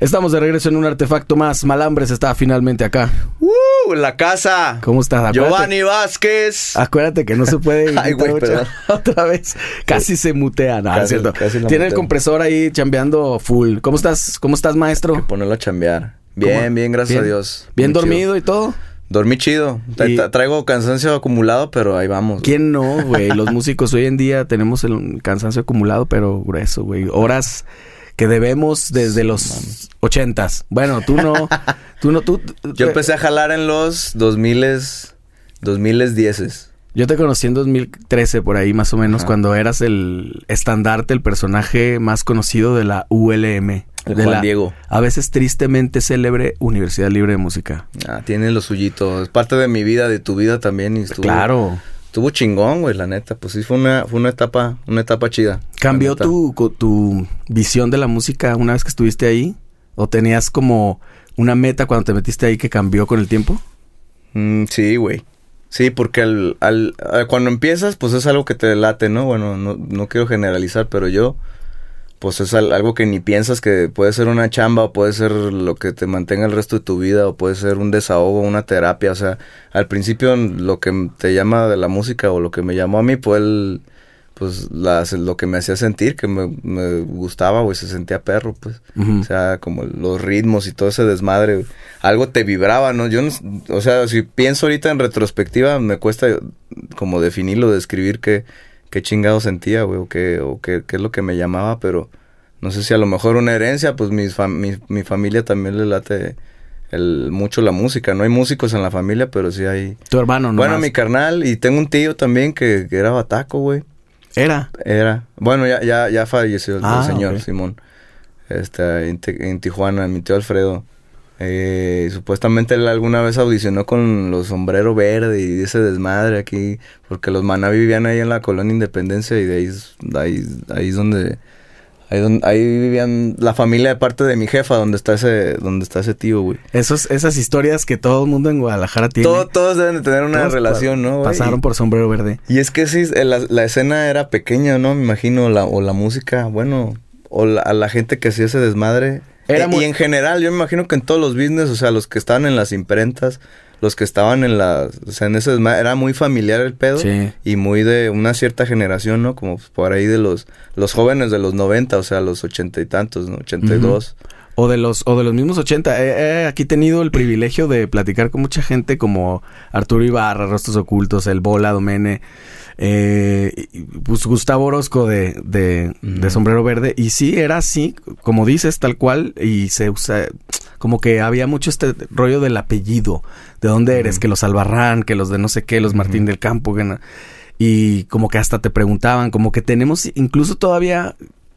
Estamos de regreso en un artefacto más. Malambres está finalmente acá. ¡Uh! La casa. ¿Cómo estás? Acuérdate- Giovanni Vázquez. Acuérdate que no se puede Ay, güey, otra vez. Casi se mutea, no, Casi- es cierto. casi Tiene el compresor ahí chambeando full. ¿Cómo estás? ¿Cómo estás, maestro? Ponerlo a chambear. Bien, ¿Cómo? bien, gracias Bien. a Dios. ¿Bien Muy chido. dormido y todo? Dormí chido. Y- tra- Traigo cansancio acumulado, pero ahí vamos. ¿Quién no, güey? Los músicos hoy en día tenemos el cansancio acumulado, pero grueso, güey. Horas que debemos desde los ochentas. Bueno, tú no, tú no, tú. Yo empecé a jalar en los 2000 2010 Yo te conocí en 2013, por ahí más o menos, Ajá. cuando eras el estandarte, el personaje más conocido de la ULM. El de Juan la, Diego. A veces tristemente célebre Universidad Libre de Música. Ah, tiene lo suyito. Es parte de mi vida, de tu vida también. Y estuvo, Claro. Estuvo chingón, güey, la neta. Pues sí, fue una, fue una etapa, una etapa chida. ¿Cambió tu, tu visión de la música una vez que estuviste ahí? ¿O tenías como una meta cuando te metiste ahí que cambió con el tiempo? Mm, sí, güey. Sí, porque al, al, a- cuando empiezas, pues es algo que te late, ¿no? Bueno, no, no quiero generalizar, pero yo, pues es al- algo que ni piensas que puede ser una chamba o puede ser lo que te mantenga el resto de tu vida o puede ser un desahogo, una terapia. O sea, al principio lo que te llama de la música o lo que me llamó a mí fue el, pues lo que me hacía sentir, que me, me gustaba, güey, se sentía perro, pues. O sea, como los ritmos y todo ese desmadre, algo te vibraba, ¿no? Yo no, o sea, si pienso ahorita en retrospectiva, me cuesta como definirlo, describir qué, qué chingado sentía, güey, o qué, o qué, qué es lo que me llamaba, pero no sé si a lo mejor una herencia, pues fam- mi, mi familia también le late el, mucho la música, no hay músicos en la familia, pero sí hay... Tu hermano, ¿no? Bueno, mi carnal, y tengo un tío también que, que era bataco, güey. Era. Era. Bueno, ya, ya, ya falleció el, el Ah, señor. Simón. Este, en Tijuana, mi tío Alfredo. Eh, supuestamente él alguna vez audicionó con los sombrero verde y ese desmadre aquí, porque los maná vivían ahí en la colonia Independencia y de ahí, es- ahí, ahí es donde, ahí donde, ahí vivían la familia de parte de mi jefa, donde está ese, donde está ese tío, güey. Esos, esas historias que todo el mundo en Guadalajara tiene. Todo- todos deben de tener una Todos relación, ¿no? güey? Pasaron por sombrero verde. Y es que sí, eh, la, la escena era pequeña, ¿no? Me imagino, la, o la música, bueno, o la, a la gente que hacía ese desmadre. Era Eh, muy- Y en general, yo me imagino que en todos los business, o sea, los que estaban en las imprentas, los que estaban en las, o sea, en ese era muy familiar el pedo. Sí. Y muy de una cierta generación, ¿no? Como por ahí de los, los jóvenes de los 90, o sea, los ochenta y tantos, ¿no? 82. O de los, o de los mismos 80. He, he aquí tenido el privilegio de platicar con mucha gente como Arturo Ibarra, Rostros Ocultos, El Bola, Domene, eh, pues Gustavo Orozco de, de, de. Sombrero Verde. Y sí, era así, como dices, tal cual, y se usa, como que había mucho este rollo del apellido, de dónde eres, que los Albarrán, que los de no sé qué, los Martín del Campo, que no- y como que hasta te preguntaban, como que tenemos, incluso todavía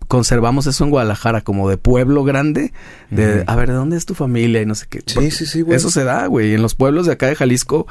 conservamos eso en Guadalajara, como de pueblo grande, de, a ver, ¿de dónde es tu familia? Y no sé qué. Sí, sí, sí, güey. Eso se da, güey. En los pueblos de acá de Jalisco,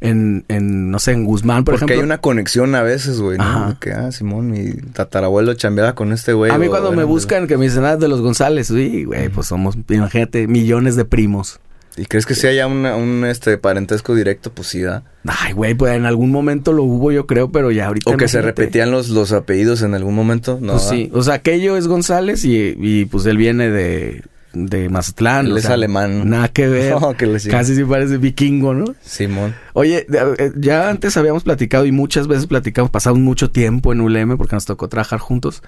en, en no sé, en Guzmán, por Porque ejemplo. hay una conexión a veces, güey. Que, ah, Simón, mi tatarabuelo chambeaba con este güey. a mí cuando me buscan que me dicen, ah, de los González, sí, güey, pues somos, imagínate, millones de primos. ¿Y crees que si haya una- un este parentesco directo? Pues sí, da. Ay, güey, pues en algún momento lo hubo, yo creo, pero ya ahorita. O que se repetían los, los apellidos en algún momento. No, Pues sí, o sea, aquello es González y, y pues él viene de, de Mazatlán. Él o es sea, alemán. Nada que ver. No, que. Casi sí parece vikingo, ¿no? Simón. Oye, eh, ya antes habíamos platicado y muchas veces platicamos, pasamos mucho tiempo en ULM porque nos tocó trabajar juntos.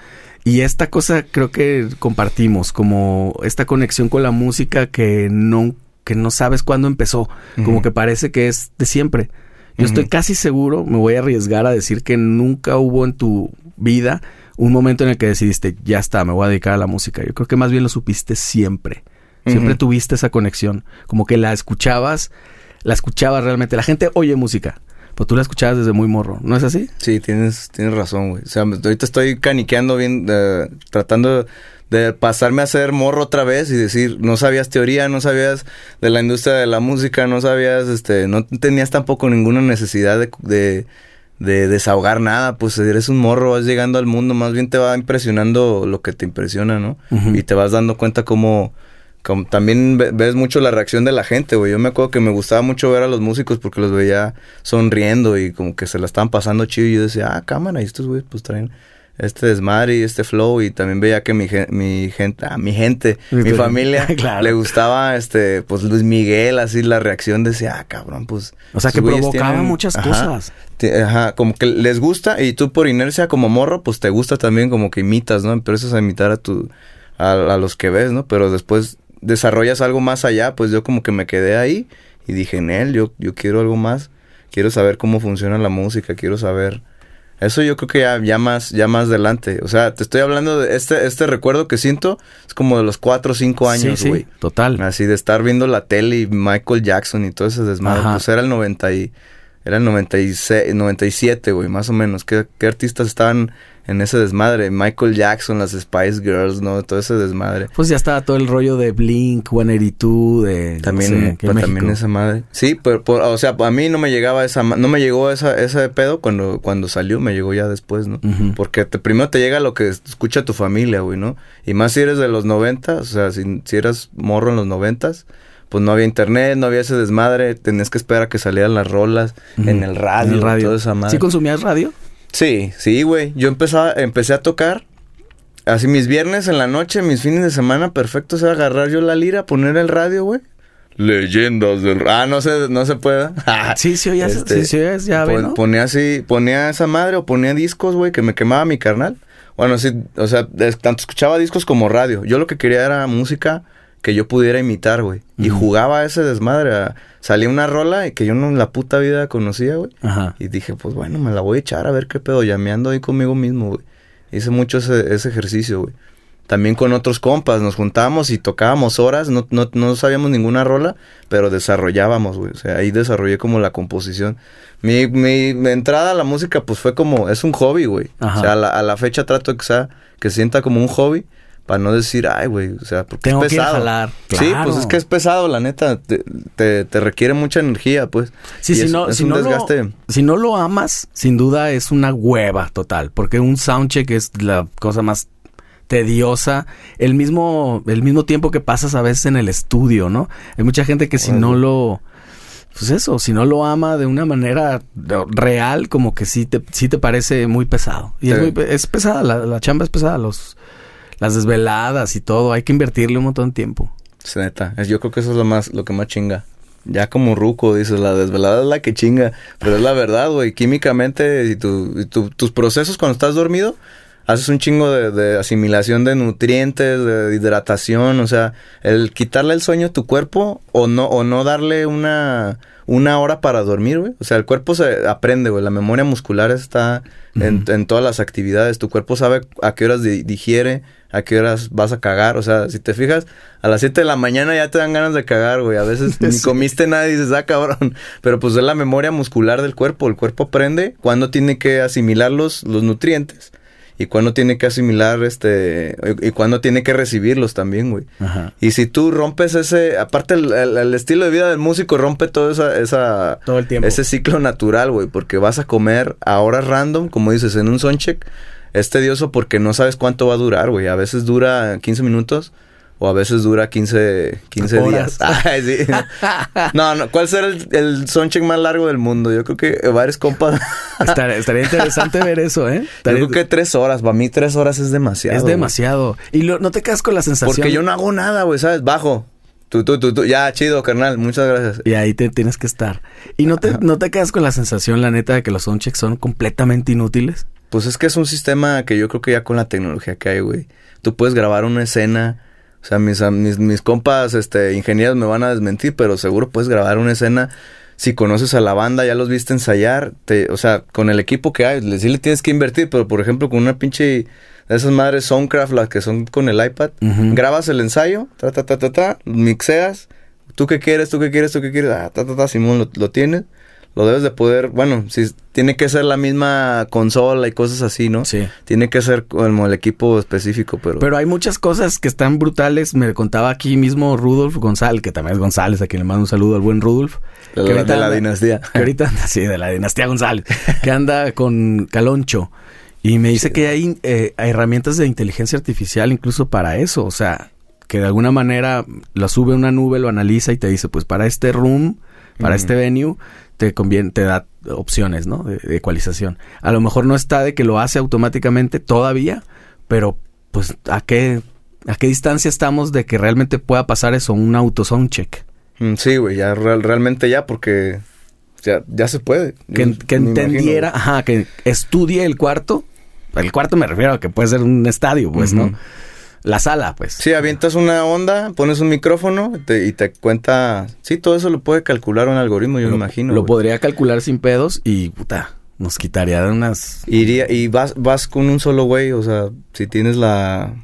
Y esta cosa creo que compartimos, como esta conexión con la música que no, que no sabes cuándo empezó, como que parece que es de siempre. Yo estoy casi seguro, me voy a arriesgar a decir que nunca hubo en tu vida un momento en el que decidiste, ya está, me voy a dedicar a la música. Yo creo que más bien lo supiste siempre. Siempre tuviste esa conexión. Como que la escuchabas, la escuchabas realmente. La gente oye música, pero tú la escuchabas desde muy morro. ¿No es así? Sí, tienes, tienes razón, güey. O sea, ahorita estoy caniqueando bien, tratando de pasarme a hacer morro otra vez y decir, no sabías teoría, no sabías de la industria de la música, no sabías, este, no tenías tampoco ninguna necesidad de, de, de desahogar nada, pues eres un morro, vas llegando al mundo, más bien te va impresionando lo que te impresiona, ¿no? Y te vas dando cuenta cómo, como también ve- ves mucho la reacción de la gente, güey. Yo me acuerdo que me gustaba mucho ver a los músicos porque los veía sonriendo y como que se la estaban pasando chido. Y yo decía, ah, cámara, y estos güeyes pues traen este desmadre y este flow y también veía que mi, mi gente, a mi gente, mi familia le gustaba este pues Luis Miguel, así la reacción decía, ah, cabrón, pues o sea, que provocaba muchas cosas. ajá, como que les gusta y tú por inercia como morro, pues te gusta también como que imitas, ¿no? Empiezas a imitar a tu a, a los que ves, ¿no? Pero después desarrollas algo más allá, pues yo como que me quedé ahí y dije, en él, yo, yo quiero algo más, quiero saber cómo funciona la música, quiero saber eso yo creo que ya, ya más, ya más adelante. O sea, te estoy hablando de este, este recuerdo que siento, es como de los cuatro o cinco años, güey. Sí, total. Así de estar viendo la tele y Michael Jackson y todo ese desmadre. Pues era el 90 y, era el 96, 97, güey, más o menos. ¿Qué, ¿Qué artistas estaban en ese desmadre. Michael Jackson, las Spice Girls, ¿no? Todo ese desmadre. Pues ya estaba todo el rollo de Blink, 182, de... También, también esa madre. Sí, pero, o sea, a mí no me llegaba esa... No me llegó esa, ese pedo cuando, cuando salió, me llegó ya después, ¿no? Porque te, primero te llega lo que escucha tu familia, güey, ¿no? Y más si eres de los 90, o sea, si, si eras morro en los 90 pues no había internet, no había ese desmadre, tenías que esperar a que salieran las rolas en el radio, en el radio. toda esa madre. ¿Sí consumías radio? Sí, sí, güey. Yo empezaba, empecé a tocar. Así mis viernes en la noche, mis fines de semana, perfecto era agarrar yo la lira, poner el radio, güey. Leyendas del... Ah, no se, no se puede. sí, sí, oías, este, sí, sí, ya pon, Ponía así, ponía esa madre o ponía discos, güey, que me quemaba mi carnal. Bueno, sí, o sea, tanto escuchaba discos como radio. Yo lo que quería era música que yo pudiera imitar, güey. Y jugaba ese desmadre. Salía una rola y que yo no en la puta vida conocía, güey. Y dije, pues bueno, me la voy a echar a ver qué pedo, llameando ahí conmigo mismo, güey. Hice mucho ese, ese ejercicio, güey. También con otros compas, nos juntábamos y tocábamos horas, no, no, no sabíamos ninguna rola, pero desarrollábamos, güey. O sea, ahí desarrollé como la composición. Mi, mi, entrada a la música, pues fue como, es un hobby, güey. O sea, a la, a la fecha trato que sea, que sienta como un hobby para no decir, ay, güey, o sea, porque Tengo es pesado. Que jalar. Sí, pues es que es pesado, la neta. Te, te, requiere mucha energía, pues. Sí, si, no, si, no Lo, si no lo amas, sin duda es una hueva total. Porque un soundcheck es la cosa más tediosa, el mismo, el mismo tiempo que pasas a veces en el estudio, ¿no? Hay mucha gente que si no lo, pues eso, si no lo ama de una manera real, como que sí te, sí te parece muy pesado. Y es, muy, es pesada, la, la chamba es pesada, los, las desveladas y todo, hay que invertirle un montón de tiempo. Sí, neta, yo creo que eso es lo más, lo que más chinga. Ya como ruco, dices, la desvelada es la que chinga. Pero es la verdad, güey. Químicamente y, tu, tus procesos cuando estás dormido, haces un chingo de, de, asimilación de nutrientes, de hidratación. O sea, el quitarle el sueño a tu cuerpo o no, o no darle una, una hora para dormir, güey. O sea, el cuerpo se aprende, güey. La memoria muscular está en, en, todas las actividades. Tu cuerpo sabe a qué horas digiere, a qué horas vas a cagar. O sea, si te fijas, a las 7 de la mañana ya te dan ganas de cagar, güey. A veces ni comiste nada y dices, ah, cabrón. Pero pues es la memoria muscular del cuerpo. El cuerpo aprende cuándo tiene que asimilar los, los nutrientes y cuándo tiene que asimilar este y, cuándo tiene que recibirlos también, güey. Ajá. Y si tú rompes ese, aparte el, el, estilo de vida del músico rompe todo esa, esa todo el tiempo. ese ciclo natural, güey, porque vas a comer a horas random, como dices, en un soundcheck es tedioso porque no sabes cuánto va a durar, güey. A veces dura 15 minutos o a veces dura 15, 15 días. Ay, sí. No, no, ¿cuál será el, el soundcheck más largo del mundo? Yo creo que varios compas. estaría, estaría, interesante ver eso, ¿eh? Yo creo que tres horas, para mí tres horas es demasiado. Es demasiado. Y lo, no te quedas con la sensación. Porque yo no hago nada, güey, ¿sabes? Bajo. Tú, tú, tú, tú, ya, chido, carnal, muchas gracias. Y ahí te tienes que estar. ¿Y no te, no te quedas con la sensación, la neta, de que los soundchecks son completamente inútiles? Pues es que es un sistema que yo creo que ya con la tecnología que hay, güey. Tú puedes grabar una escena. O sea, mis, mis, mis compas, este, ingenieros me van a desmentir, pero seguro puedes grabar una escena. Si conoces a la banda, ya los viste ensayar. Te, o sea, con el equipo que hay, sí le tienes que invertir, pero por ejemplo, con una pinche de esas madres Soundcraft, las que son con el iPad, grabas el ensayo, ta, ta, ta, ta, ta, mixeas. ¿Tú qué quieres? ¿Tú qué quieres? ¿Tú qué quieres? Ah, ta, ta, ta, Simón, lo, lo tienes lo debes de poder, bueno, si tiene que ser la misma consola y cosas así, ¿no? Sí. Tiene que ser como el equipo específico, pero... Pero hay muchas cosas que están brutales. Me contaba aquí mismo Rudolf González, que también es González, a quien le mando un saludo al buen Rudolf. De, la, de la dinastía. Que ahorita anda, sí, de la dinastía González, que anda con Caloncho. Y me dice que hay, eh, hay herramientas de inteligencia artificial incluso para eso. O sea, que de alguna manera la sube a una nube, lo analiza y te dice, pues para este room para este venue, te conviene, te da opciones, ¿no? De, de ecualización. A lo mejor no está de que lo hace automáticamente todavía, pero pues a qué a qué distancia estamos de que realmente pueda pasar eso, un auto soundcheck. Mm, Sí, güey, ya real- realmente ya, porque ya, ya se puede. Que, Yo que me imagino, entendiera, ajá, que estudie el cuarto. El cuarto me refiero a que puede ser un estadio, pues. ¿no? La sala, pues. Sí, avientas una onda, pones un micrófono te- y te cuenta. Sí, todo eso lo puede calcular un algoritmo, yo lo, me imagino. Lo podría calcular sin pedos y, puta, nos quitaría de unas... Iría, y vas, vas con un solo güey, o sea, si tienes la.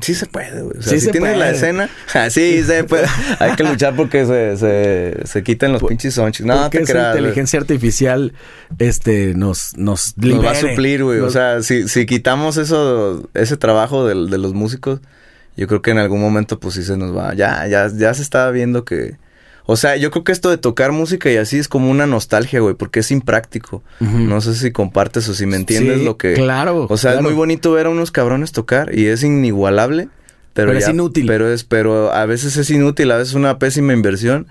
Sí se puede, güey. O sea, Sí si se tienes la puede. escena, ah, sí se puede. Hay que luchar porque se, se, se quiten los pinches sonches. No, porque te esa creas. inteligencia artificial este nos nos, Nos va a libere. suplir, güey. O sea, si, si quitamos eso, ese trabajo del- de, los músicos, yo creo que en algún momento, pues sí se nos va. Ya, ya, ya se está viendo que. O sea, yo creo que esto de tocar música y así es como una nostalgia, güey, porque es impráctico. No sé si compartes o si me entiendes Sí, lo que. claro, O sea, claro. es muy bonito ver a unos cabrones tocar y es inigualable. Pero, Pero es inútil. Pero es, pero a veces es inútil, a veces es una pésima inversión.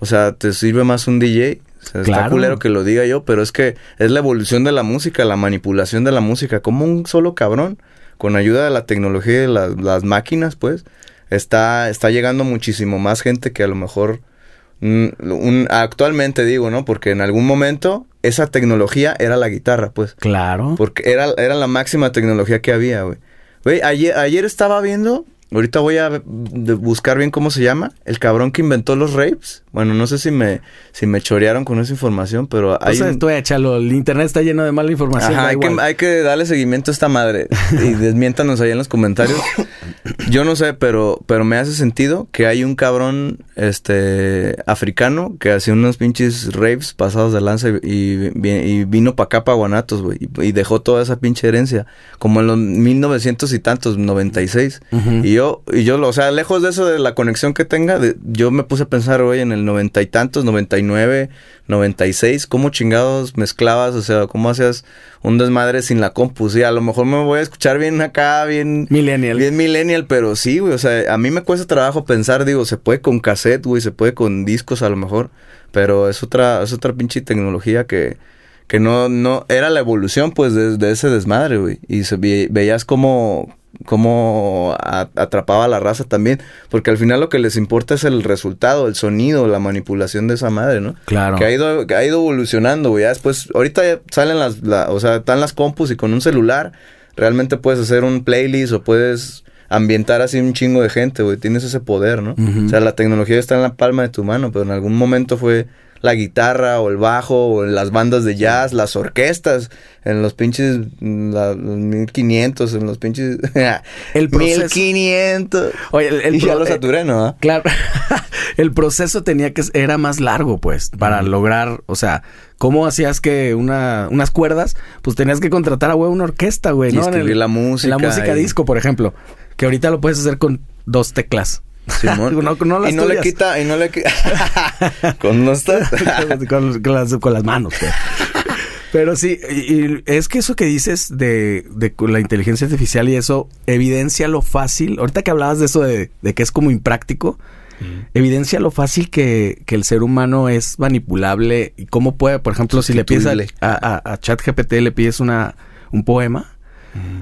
O sea, te sirve más un DJ. O sea, está Claro. culero que lo diga yo, pero es que es la evolución de la música, la manipulación de la música. Como un solo cabrón, con ayuda de la tecnología y de las, las máquinas, pues, está, está llegando muchísimo más gente que a lo mejor. Mm, un- actualmente digo, ¿no? Porque en algún momento esa tecnología era la guitarra, pues. Claro. Porque era, era la máxima tecnología que había, güey. Güey, ayer, ayer estaba viendo, ahorita voy a buscar bien cómo se llama, el cabrón que inventó los rapes. Bueno, no sé si me, si me chorearon con esa información, pero hay o sea, un- tú échalo, el internet está lleno de mala información. Ajá, hay que, hay que darle seguimiento a esta madre y desmiéntanos ahí en los comentarios. Yo no sé, pero, pero me hace sentido que hay un cabrón este africano que hacía unos pinches raves pasados de lanza y, y vi- y vino para acá, para Guanatos, güey, y, y dejó toda esa pinche herencia, como en los 1900 y tantos, 96. Ujú. Y yo, y yo, o sea, lejos de eso de la conexión que tenga, de- yo me puse a pensar hoy en el noventa y tantos, 99, 96, cómo chingados mezclabas, o sea, cómo hacías un desmadre sin la compu. Sí, a lo mejor me voy a escuchar bien acá, bien... Millennial. Bien millennial, pero sí, güey, o sea, a mí me cuesta trabajo pensar, digo, se puede con cassette, güey, se puede con discos a lo mejor, pero es otra, es otra pinche tecnología que, que no, no, era la evolución, pues, de, de ese desmadre, güey, y se, veías como, como a- atrapaba a la raza también, porque al final lo que les importa es el resultado, el sonido, la manipulación de esa madre, ¿no? Claro. Que ha ido, que ha ido evolucionando, güey. Ya después, ahorita ya salen las, la- o sea, están las compus y con un celular realmente puedes hacer un playlist o puedes ambientar así un chingo de gente, güey. Tienes ese poder, ¿no? O sea, la tecnología está en la palma de tu mano, pero en algún momento fue la guitarra o el bajo o las bandas de jazz, las orquestas, en los pinches, la, los 1500, en los pinches... El proceso- 1500. Oye, el, el y ya lo eh, saturé, ¿no? Claro. el proceso tenía que era más largo, pues, para lograr, o sea, ¿cómo hacías que una unas cuerdas? Pues tenías que contratar a güey una orquesta, güey, Y ¿no? En escribir la música En la música y- disco, por ejemplo, que ahorita lo puedes hacer con dos teclas. Simón. No- no las y no le quita, y no le quita. con no está. con, con las, con las manos, pues. Pero sí, y, y es que eso que dices de, de la inteligencia artificial y eso evidencia lo fácil. Ahorita que hablabas de eso de, de que es como impráctico, evidencia lo fácil que, que el ser humano es manipulable y cómo puede, por ejemplo, si le pides a, a- a ChatGPT le pides una, un poema,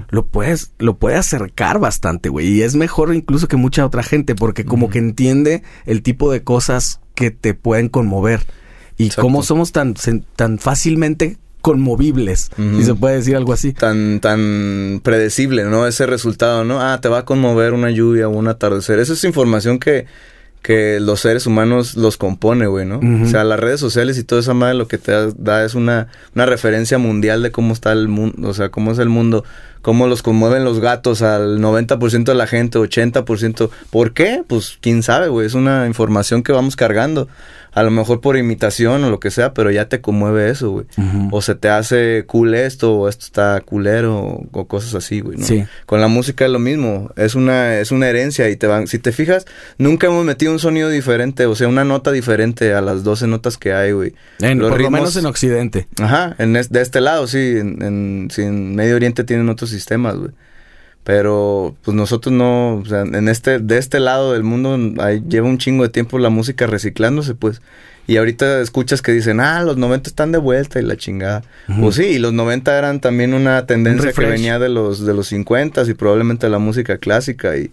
lo puedes, lo puede acercar bastante, güey. Y es mejor incluso que mucha otra gente, porque como que entiende el tipo de cosas que te pueden conmover. Y Exacto. cómo somos tan, tan fácilmente conmovibles, Ujú. si se puede decir algo así. tan tan predecible, ¿no? Ese resultado, ¿no? Ah, te va a conmover una lluvia o un atardecer. Esa es información que, que los seres humanos los compone, güey, ¿no? O sea, las redes sociales y toda esa madre lo que te da, da es una, una referencia mundial de cómo está el mundo, o sea, cómo es el mundo, cómo los conmueven los gatos al 90% de la gente, 80%. ¿Por qué? Pues quién sabe, güey, es una información que vamos cargando. A lo mejor por imitación o lo que sea, pero ya te conmueve eso, güey. O se te hace cool esto, o esto está culero, o, o cosas así, güey, ¿no? Sí. Con la música es lo mismo, es una, es una herencia y te van, si te fijas, nunca hemos metido un sonido diferente, o sea, una nota diferente a las 12 notas que hay, güey. En- Los por lo menos en Occidente. Ajá, en es- de este lado, sí, en, en, sí, en Medio Oriente tienen otros sistemas, güey. Pero, pues nosotros no, o sea, en este, de este lado del mundo ahí lleva un chingo de tiempo la música reciclándose, pues. Y ahorita escuchas que dicen, ah, los 90 están de vuelta y la chingada. Pues sí, y los 90 eran también una tendencia que venía de los, de los 50 y probablemente de la música clásica. Y,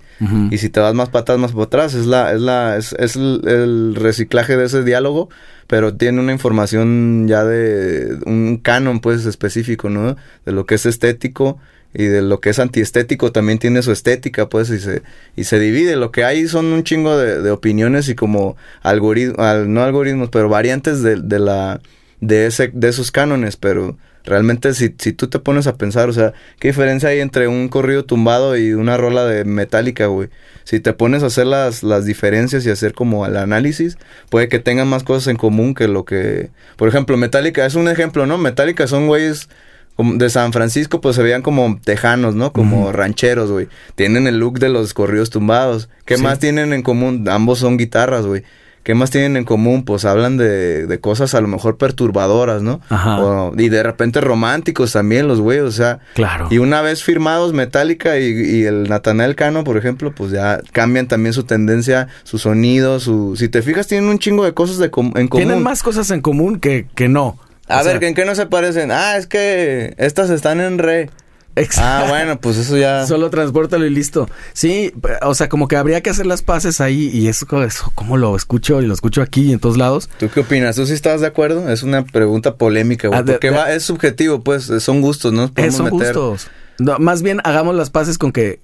y si te vas más atrás, más para atrás, es, la, es, la, es, es el, reciclaje de ese diálogo, pero tiene una información ya de un canon, pues, específico, ¿no? De lo que es estético y de lo que es antiestético también tiene su estética, pues, y se, y se divide. Lo que hay son un chingo de, opiniones y como algoritmos, no algoritmos, pero variantes de, de, la, de, ese, de esos cánones, pero realmente si, si tú te pones a pensar, o sea, ¿qué diferencia hay entre un corrido tumbado y una rola de metálica, güey? Si te pones a hacer las, las diferencias y hacer como el análisis, puede que tengan más cosas en común que lo que... Por ejemplo, Metallica es un ejemplo, ¿no? Metallica son güeyes de San Francisco, pues se veían como tejanos, ¿no? Como rancheros, güey. Tienen el look de los corridos tumbados. ¿Qué más tienen en común? Ambos son guitarras, güey. ¿Qué más tienen en común? Pues hablan de, de cosas a lo mejor perturbadoras, ¿no? Ajá. y de repente románticos también los güeyes, o sea. Claro. Y una vez firmados Metallica y, y el Nathanael Cano, por ejemplo, pues ya cambian también su tendencia, su sonido, su... Si te fijas, tienen un chingo de cosas de en común. Tienen más cosas en común que, que no. A ver, ¿en qué no se parecen? Ah, es que estas están en re. Exacto. Ah, bueno, pues eso ya. Solo transportalo y listo. Sí, o sea, como que habría que hacer las paces ahí y eso, eso ¿cómo lo escucho? Y lo escucho aquí y en todos lados. ¿Tú qué opinas? ¿Tú sí estás de acuerdo? Es una pregunta polémica, güey. Ah, porque va, es subjetivo, pues, son gustos, ¿no? Son gustos. No, más bien hagamos las paces con que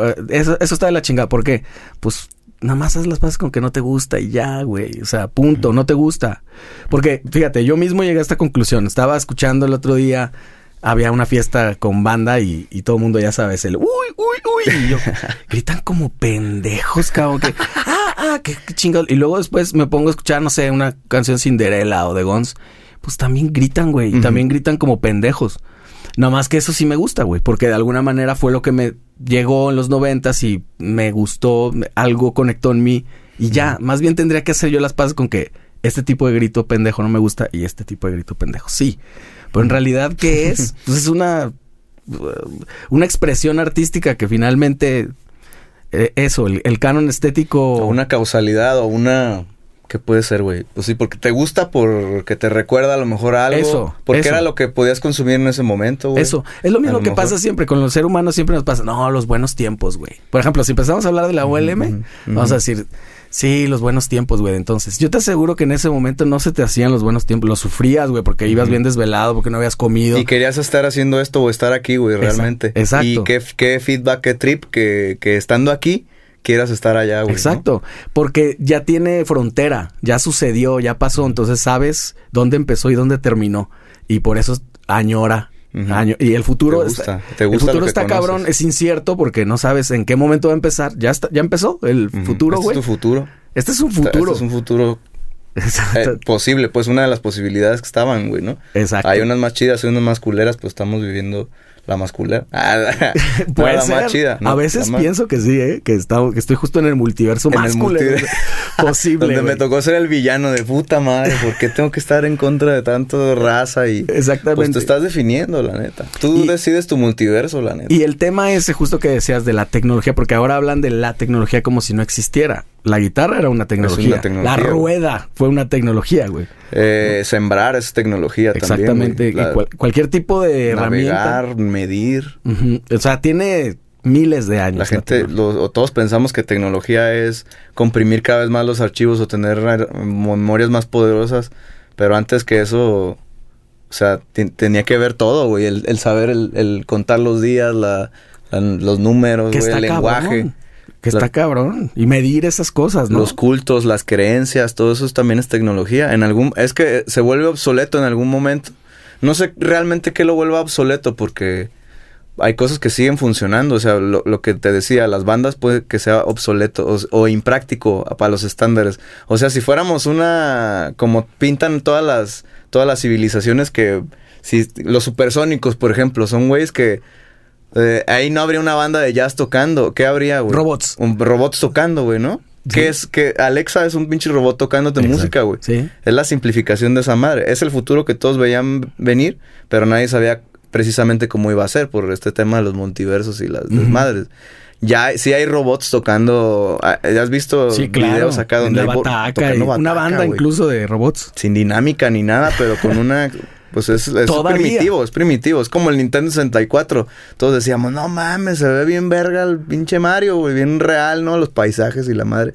eh, eso, eso está de la chingada. ¿Por qué? Pues nada más haz las paces con que no te gusta y ya, güey. O sea, punto, no te gusta. Porque, fíjate, yo mismo llegué a esta conclusión. Estaba escuchando el otro día, había una fiesta con banda y, todo el mundo ya sabes, el uy, uy, uy. Y yo, gritan como pendejos, cabrón, que, ah, ah, qué, chingado. Y luego después me pongo a escuchar, no sé, una canción Cinderella o de Guns. Pues también gritan, güey. Y también gritan como pendejos. Nada más que eso sí me gusta, güey, porque de alguna manera fue lo que me llegó en los noventas y me gustó, algo conectó en mí y ya, más bien tendría que hacer yo las paces con que este tipo de grito pendejo no me gusta y este tipo de grito pendejo sí. Pero en realidad, ¿qué es? Pues es una, una expresión artística que finalmente, eh, eso, el, el canon estético... O una causalidad o una ¿Qué puede ser, güey? Pues sí, porque te gusta, porque te recuerda a lo mejor algo. Eso. Porque era lo que podías consumir en ese momento, güey. Eso. Es lo mismo que pasa siempre. Con los seres humanos siempre nos pasa. No, los buenos tiempos, güey. Por ejemplo, si empezamos a hablar de la ULM, vamos a decir, sí, los buenos tiempos, güey. Entonces, yo te aseguro que en ese momento no se te hacían los buenos tiempos. Los sufrías, güey, porque ibas bien desvelado, porque no habías comido. Y querías estar haciendo esto o estar aquí, güey, realmente. Exacto. Y qué, qué feedback, qué trip que, que estando aquí quieras estar allá, güey. Exacto, porque ya tiene frontera, ya sucedió, ya pasó, entonces sabes dónde empezó y dónde terminó. Y por eso añora. Año. Y el futuro ¿Te gusta? ¿Te gusta el futuro está cabrón, es incierto porque no sabes en qué momento va a empezar. Ya está, ya empezó el futuro, güey. Este es tu futuro. Este es un futuro. Este es un futuro eh, posible, pues una de las posibilidades que estaban, güey, ¿no? Exacto. Hay unas más chidas, hay unas más culeras, pues estamos viviendo la masculina. Ah, Puede la más chida. A veces pienso que sí, ¿eh? Que, está, que estoy justo en el multiverso en masculino. posible. Donde me tocó ser el villano de puta madre. ¿Por qué tengo que estar en contra de tanto raza? y Exactamente. Pues te estás definiendo, la neta. Tú decides tu multiverso, la neta. Y el tema ese justo que decías de la tecnología, porque ahora hablan de la tecnología como si no existiera. La guitarra era una tecnología. La rueda fue una tecnología, güey. Eh, sembrar es tecnología Exactamente. también. Exactamente. cualquier tipo de navegar, medir. O sea, tiene miles de años. La gente, todos pensamos que tecnología es comprimir cada vez más los archivos o tener memorias más poderosas. Pero antes que eso, o sea, tenía que ver todo, güey. El, saber, el, contar los días, la, los números, güey, el lenguaje. Que está cabrón. Y medir esas cosas, ¿no? Los cultos, las creencias, todo eso también es tecnología. En algún, es que se vuelve obsoleto en algún momento. No sé realmente qué lo vuelva obsoleto porque hay cosas que siguen funcionando. O sea, lo, que te decía, las bandas puede que sea obsoleto o, impráctico para los estándares. O sea, si fuéramos una, como pintan todas las, todas las civilizaciones que, si los supersónicos, por ejemplo, son güeyes que eh, ahí no habría una banda de jazz tocando. ¿Qué habría, güey? Robots. Un robots tocando, güey, ¿no? ¿Qué es que Alexa es un pinche robot tocándote música, güey? Sí. Es la simplificación de esa madre. Es el futuro que todos veían venir, pero nadie sabía precisamente cómo iba a ser por este tema de los multiversos y las desmadres. ya sí hay robots tocando. ah, ¿Has visto Sí, claro. videos acá donde hay bataca, una banda incluso de robots. Sin dinámica ni nada, pero con una. Pues es, es primitivo, es primitivo. Es como el Nintendo 64. Todos decíamos, no mames, se ve bien verga el pinche Mario, güey, bien real, ¿no? Los paisajes y la madre.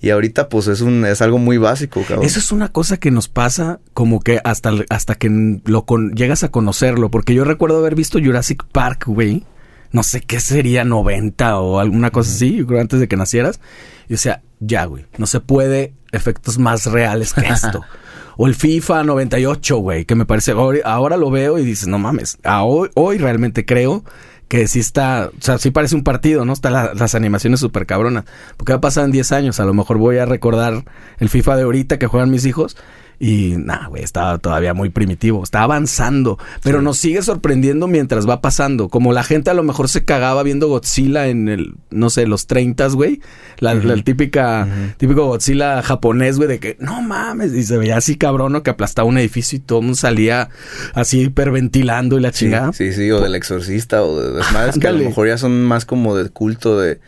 Y ahorita, pues es un, es algo muy básico, cabrón. Eso es una cosa que nos pasa como que hasta, hasta que lo con- llegas a conocerlo. Porque yo recuerdo haber visto Jurassic Park, güey. No sé qué sería 90 o alguna cosa así, yo creo antes de que nacieras. Y o sea, ya, güey, no se puede efectos más reales que esto. o el FIFA 98, güey, que me parece, ahora, lo veo y dices, no mames, hoy, hoy realmente creo que sí está, o sea, sí parece un partido, ¿no? Están la- las animaciones súper cabronas. Porque va a pasar en 10 años, a lo mejor voy a recordar el FIFA de ahorita que juegan mis hijos y, nah, güey, estaba todavía muy primitivo, está avanzando, pero nos sigue sorprendiendo mientras va pasando. Como la gente a lo mejor se cagaba viendo Godzilla en el, no sé, los 30, güey. La, la típica, típico Godzilla japonés, güey, de que, no mames, y se veía así cabrón, ¿no? Que aplastaba un edificio y todo el mundo salía así hiperventilando y la Sí, chingada. sí, sí, o del exorcista o de que a lo mejor ya son más como de culto de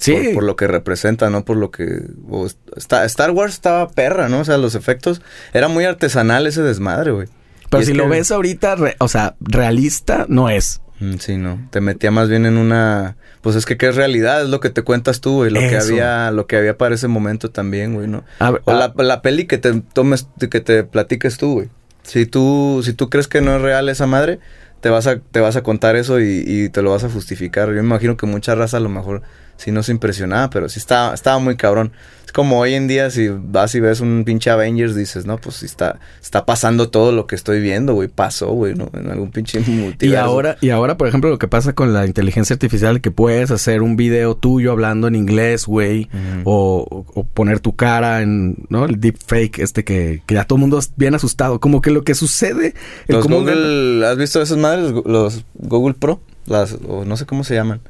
Sí. por, por lo que representa, no por lo que está- Star Wars estaba perra, ¿no? O sea, los efectos era muy artesanal ese desmadre, güey. Pero Y si lo que- ves ahorita, re- o sea, realista no es. Mm, Sí, no, te metía más bien en una pues es que qué es realidad, es lo que te cuentas tú, güey, lo que había lo que había para ese momento también, güey, ¿no? A ver, O ah, la, la peli que te tomes que te platiques tú, güey. Si tú si tú crees que no es real esa madre, te vas a te vas a contar eso y, y te lo vas a justificar. Yo me imagino que mucha raza a lo mejor sí no se impresionaba, pero sí estaba estaba muy cabrón. Es como hoy en día si vas y ves un pinche Avengers dices, "No, pues sí está está pasando todo lo que estoy viendo, güey, pasó, güey, ¿no? En algún pinche multiverso. Y ahora, y ahora, por ejemplo, lo que pasa con la inteligencia artificial, que puedes hacer un video tuyo hablando en inglés, güey, o, o- poner tu cara en, ¿no? El deepfake, este que, que ya todo el mundo es bien asustado. Como que lo que sucede, el Los Google, ¿has visto esas madres? Los Google Pro, las, o no sé cómo se llaman.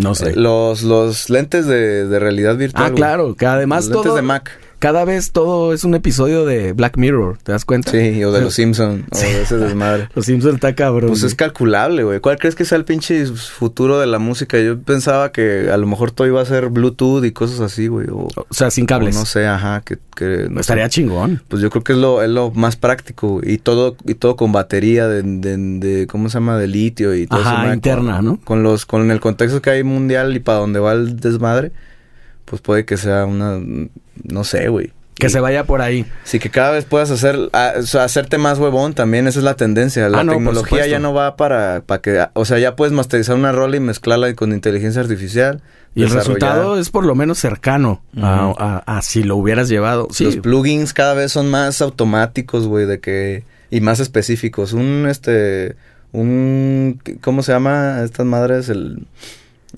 No sé. Los, los lentes de, de realidad virtual. ah, claro, que además Los lentes de Mac. Cada vez todo es un episodio de Black Mirror, ¿te das cuenta? Sí, o de los Simpson o de ese desmadre. Los Simpsons está cabrón. Pues es calculable, güey. ¿Cuál crees que sea el pinche futuro de la música? Yo pensaba que a lo mejor todo iba a ser Bluetooth y cosas así, güey. O, o sea, sin cables. no sé, ajá, que... que no sé. Estaría chingón. Pues yo creo que es lo, es lo más práctico. Y todo, y todo con batería de, de, de- ¿cómo se llama? De litio y todo Ajá, eso. interna, con- ¿no? Con los, con el contexto que hay mundial y para donde va el desmadre, pues puede que sea una, no sé, güey. Que Y- se vaya por ahí. Sí, que cada vez puedas hacer, a- o sea, hacerte más huevón también, esa es la tendencia. La Ah, no, tecnología ya no va para, para que, o sea, ya puedes masterizar una rola y mezclarla con inteligencia artificial. Y el resultado es por lo menos cercano a- a si lo hubieras llevado. Sí, Los plugins cada vez son más automáticos, güey, de que, y más específicos. Un, este, un, ¿cómo se llama estas madres? El,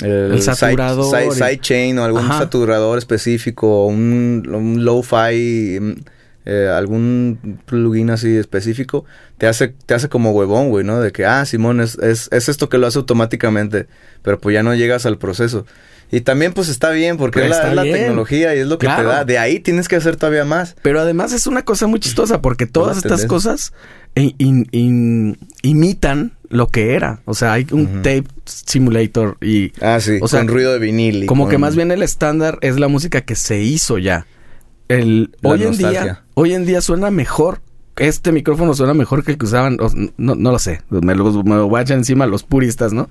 El side- saturador side- sidechain o algún Ajá. saturador específico, o un, un lo-fi, mm, eh, algún plugin así específico, te hace, te hace como huevón, güey, ¿no? De que, ah, Simón, es, es, es esto que lo hace automáticamente, pero pues ya no llegas al proceso. Y también pues está bien, porque es la, es tecnología y es lo que Claro. te da. De ahí tienes que hacer todavía más. Pero además es una cosa muy chistosa porque todas estas tendencia. cosas in- in- in- imitan lo que era. O sea, hay un tape simulator y Ah, sí, O sea, con ruido de vinil. y como que más bien el estándar es la música que se hizo ya. El, La hoy en día, hoy en día suena mejor. Este micrófono suena mejor que el que usaban. no, no lo sé. Me lo, me lo voy a echar encima los puristas, ¿no?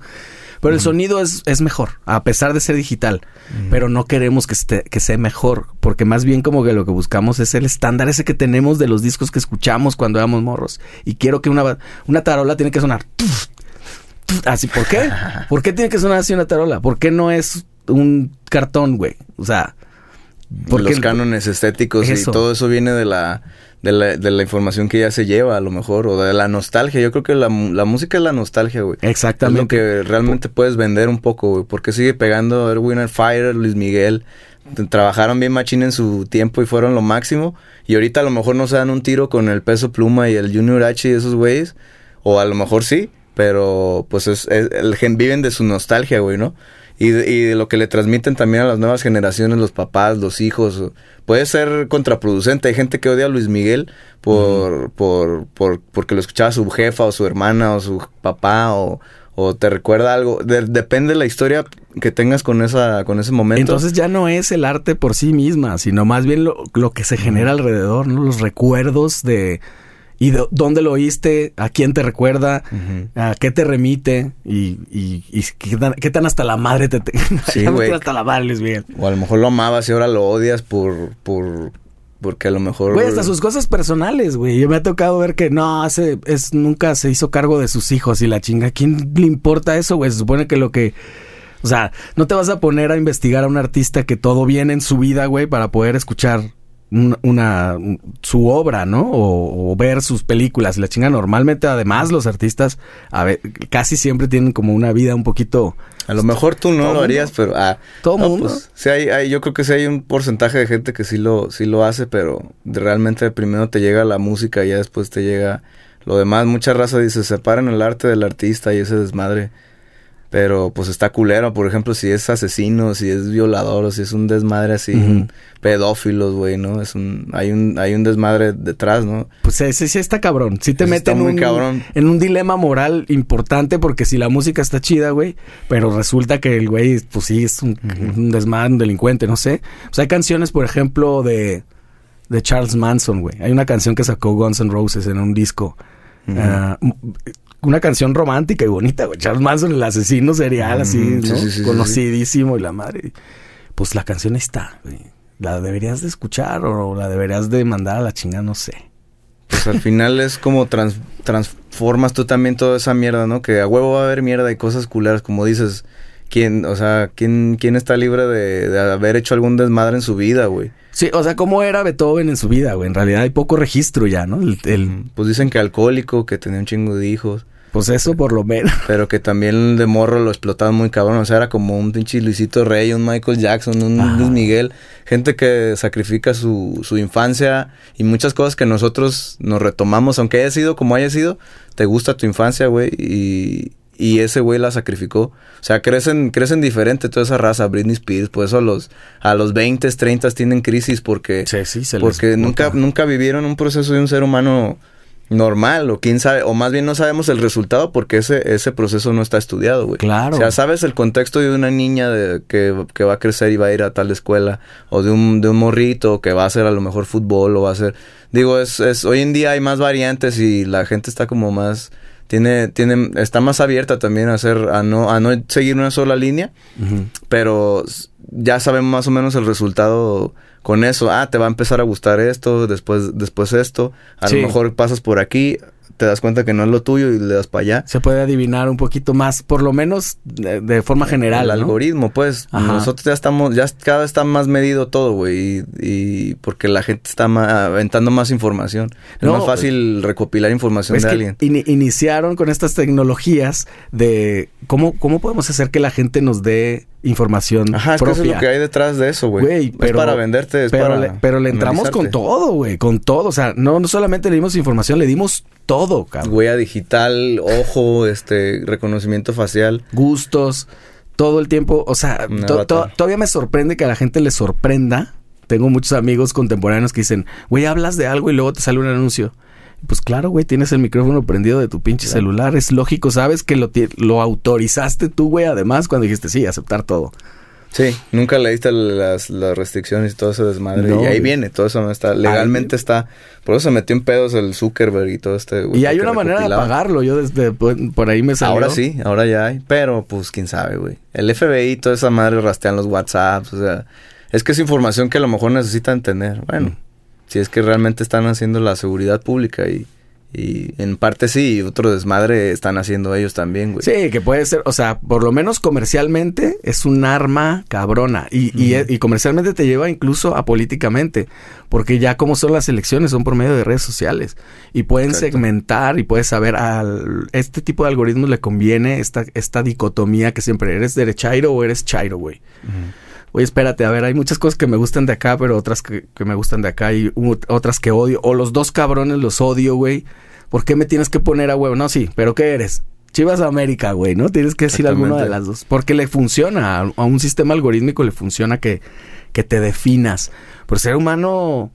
Pero el sonido es, es mejor, a pesar de ser digital. Pero no queremos que, esté, que sea mejor, porque más bien como que lo que buscamos es el estándar ese que tenemos de los discos que escuchamos cuando éramos morros. Y quiero que una, una tarola tiene que sonar. tuf, tuf, Así, ¿por qué? ¿Por qué tiene que sonar así una tarola? ¿Por qué no es un cartón, güey? O sea, ¿por los cánones estéticos Eso. y todo eso viene de la, de la de la información que ya se lleva a lo mejor o de la nostalgia. Yo creo que la, la música es la nostalgia, güey. Es lo Exactamente. que realmente puedes vender un poco, güey, porque sigue pegando Erwin Fire, Luis Miguel. Trabajaron bien machín en su tiempo y fueron lo máximo. Y ahorita a lo mejor no se dan un tiro con el peso pluma y el Junior H y esos güeyes. O a lo mejor sí, pero pues es, es- el gen viven de su nostalgia, güey, ¿no? Y de, y de lo que le transmiten también a las nuevas generaciones, los papás, los hijos. Puede ser contraproducente. Hay gente que odia a Luis Miguel por, por, por, porque lo escuchaba su jefa o su hermana o su papá o, o te recuerda algo. depende de la historia que tengas con esa con ese momento. Entonces ya no es el arte por sí misma, sino más bien lo, lo que se genera alrededor, ¿no? Los recuerdos de y dónde lo oíste, a quién te recuerda, a qué te remite y, y, qué, tan, hasta la madre te... te sí, güey. hasta la madre, bien. O a lo mejor lo amabas y ahora lo odias por... por porque a lo mejor... Güey, hasta sus cosas personales, güey. Yo me ha tocado ver que no, hace, es, nunca se hizo cargo de sus hijos y la chinga. ¿Quién le importa eso, güey? Se supone que lo que... O sea, no te vas a poner a investigar a un artista que todo viene en su vida, güey, para poder escuchar una, su obra, ¿no? O, ver sus películas. La chinga normalmente, además, los artistas a ver, casi siempre tienen como una vida un poquito. A lo mejor tú no lo harías, pero ah, todo mundo. Pues, sí hay, yo creo que sí hay un porcentaje de gente que sí lo, sí lo hace, pero realmente primero te llega la música y ya después te llega lo demás. Mucha raza dice separan el arte del artista y ese desmadre pero pues está culero, por ejemplo, si es asesino, si es violador, o si es un desmadre así, pedófilos, güey, ¿no? Es un, hay un, hay un desmadre detrás, ¿no? Pues sí, sí, está cabrón. Sí te mete en un, en un dilema moral importante porque si la música está chida, güey, pero resulta que el güey, pues sí, es un, desmadre, un delincuente, no sé. O sea, hay canciones, por ejemplo, de, de Charles Manson, güey. Hay una canción que sacó Guns N' Roses en un disco una canción romántica y bonita, güey. Charles Manson, el asesino serial, así, ¿no? Conocidísimo y la madre. Pues la canción está, güey. La deberías de escuchar o la deberías de mandar a la chingada, no sé. Pues al final es como transformas tú también toda esa mierda, ¿no? Que a huevo va a haber mierda y cosas culeras, como dices. ¿Quién, o sea, quién, quién está libre de, de haber hecho algún desmadre en su vida, güey? Sí, o sea, ¿cómo era Beethoven en su vida, güey? En realidad hay poco registro ya, ¿no? El, Pues dicen que alcohólico, que tenía un chingo de hijos. Pues eso por lo menos. Pero que también de morro lo explotaban muy cabrón. O sea, era como un pinche Luisito Rey, un Michael Jackson, un Luis Miguel. Gente que sacrifica su, su infancia y muchas cosas que nosotros nos retomamos. Aunque haya sido como haya sido, te gusta tu infancia, güey. Y, y ese güey la sacrificó. O sea, crecen, crecen diferente toda esa raza, Britney Spears, por eso a los, a los 20, 30 tienen crisis porque, sí, sí, se porque nunca, nunca vivieron un proceso de un ser humano normal o quién sabe o más bien no sabemos el resultado porque ese ese proceso no está estudiado, güey. Claro. O sea, sabes el contexto de una niña de, que, que, va a crecer y va a ir a tal escuela o de un de un morrito que va a hacer a lo mejor fútbol o va a hacer digo, es es hoy en día hay más variantes y la gente está como más tiene, tiene, está más abierta también a hacer, a no, a no seguir una sola línea, pero ya sabemos más o menos el resultado con eso. Ah, te va a empezar a gustar esto, después, después esto, a lo mejor pasas por aquí, te das cuenta que no es lo tuyo y le das para allá. Se puede adivinar un poquito más, por lo menos de, forma general. El algoritmo, pues. Nosotros ya estamos, ya cada vez está más medido todo, güey. Y, porque la gente está aventando más información. Es más fácil recopilar información de alguien. iniciaron con estas tecnologías de cómo, cómo podemos hacer que la gente nos dé información Ajá, es que eso es lo que hay detrás de eso, güey. Es para venderte, es pero para le, Pero le entramos con todo, güey, con todo. O sea, no, no solamente le dimos información, le dimos todo, cabrón. Huella digital, ojo, este, reconocimiento facial. Gustos, todo el tiempo. O sea, todavía me sorprende que a la gente le sorprenda. Tengo muchos amigos contemporáneos que dicen, güey, hablas de algo y luego te sale un anuncio. Pues claro, güey, tienes el micrófono prendido de tu pinche celular. Es lógico, sabes que lo, lo autorizaste tú, güey, además, cuando dijiste sí, aceptar todo. Sí, nunca leíste las, las restricciones y todo ese desmadre. y ahí viene, todo eso no está. Legalmente está. Por eso se metió en pedos el Zuckerberg y todo este. Y hay una manera de pagarlo. Yo desde por ahí me salió. Ahora sí, ahora ya hay. Pero pues quién sabe, güey. El FBI y toda esa madre rastrean los WhatsApps. O sea, es que es información que a lo mejor necesitan tener. Bueno, mm. si es que realmente están haciendo la seguridad pública y y en parte sí, otro desmadre están haciendo ellos también, güey. Sí, que puede ser, o sea, por lo menos comercialmente es un arma cabrona. Y, y, comercialmente te lleva incluso a políticamente. Porque ya como son las elecciones, son por medio de redes sociales. Y pueden segmentar y puedes saber al este tipo de algoritmos le conviene esta, esta dicotomía que siempre eres derechairo o eres chairo, güey. Oye, espérate, a ver, hay muchas cosas que me gustan de acá, pero otras que, que me gustan de acá y otras que odio. O los dos cabrones los odio, güey. ¿Por qué me tienes que poner a huevo? No, sí, pero ¿qué eres? Chivas América, güey, ¿no? Tienes que decir alguna de las dos. Porque le funciona, a, un sistema algorítmico le funciona que, que te definas. Pero ser humano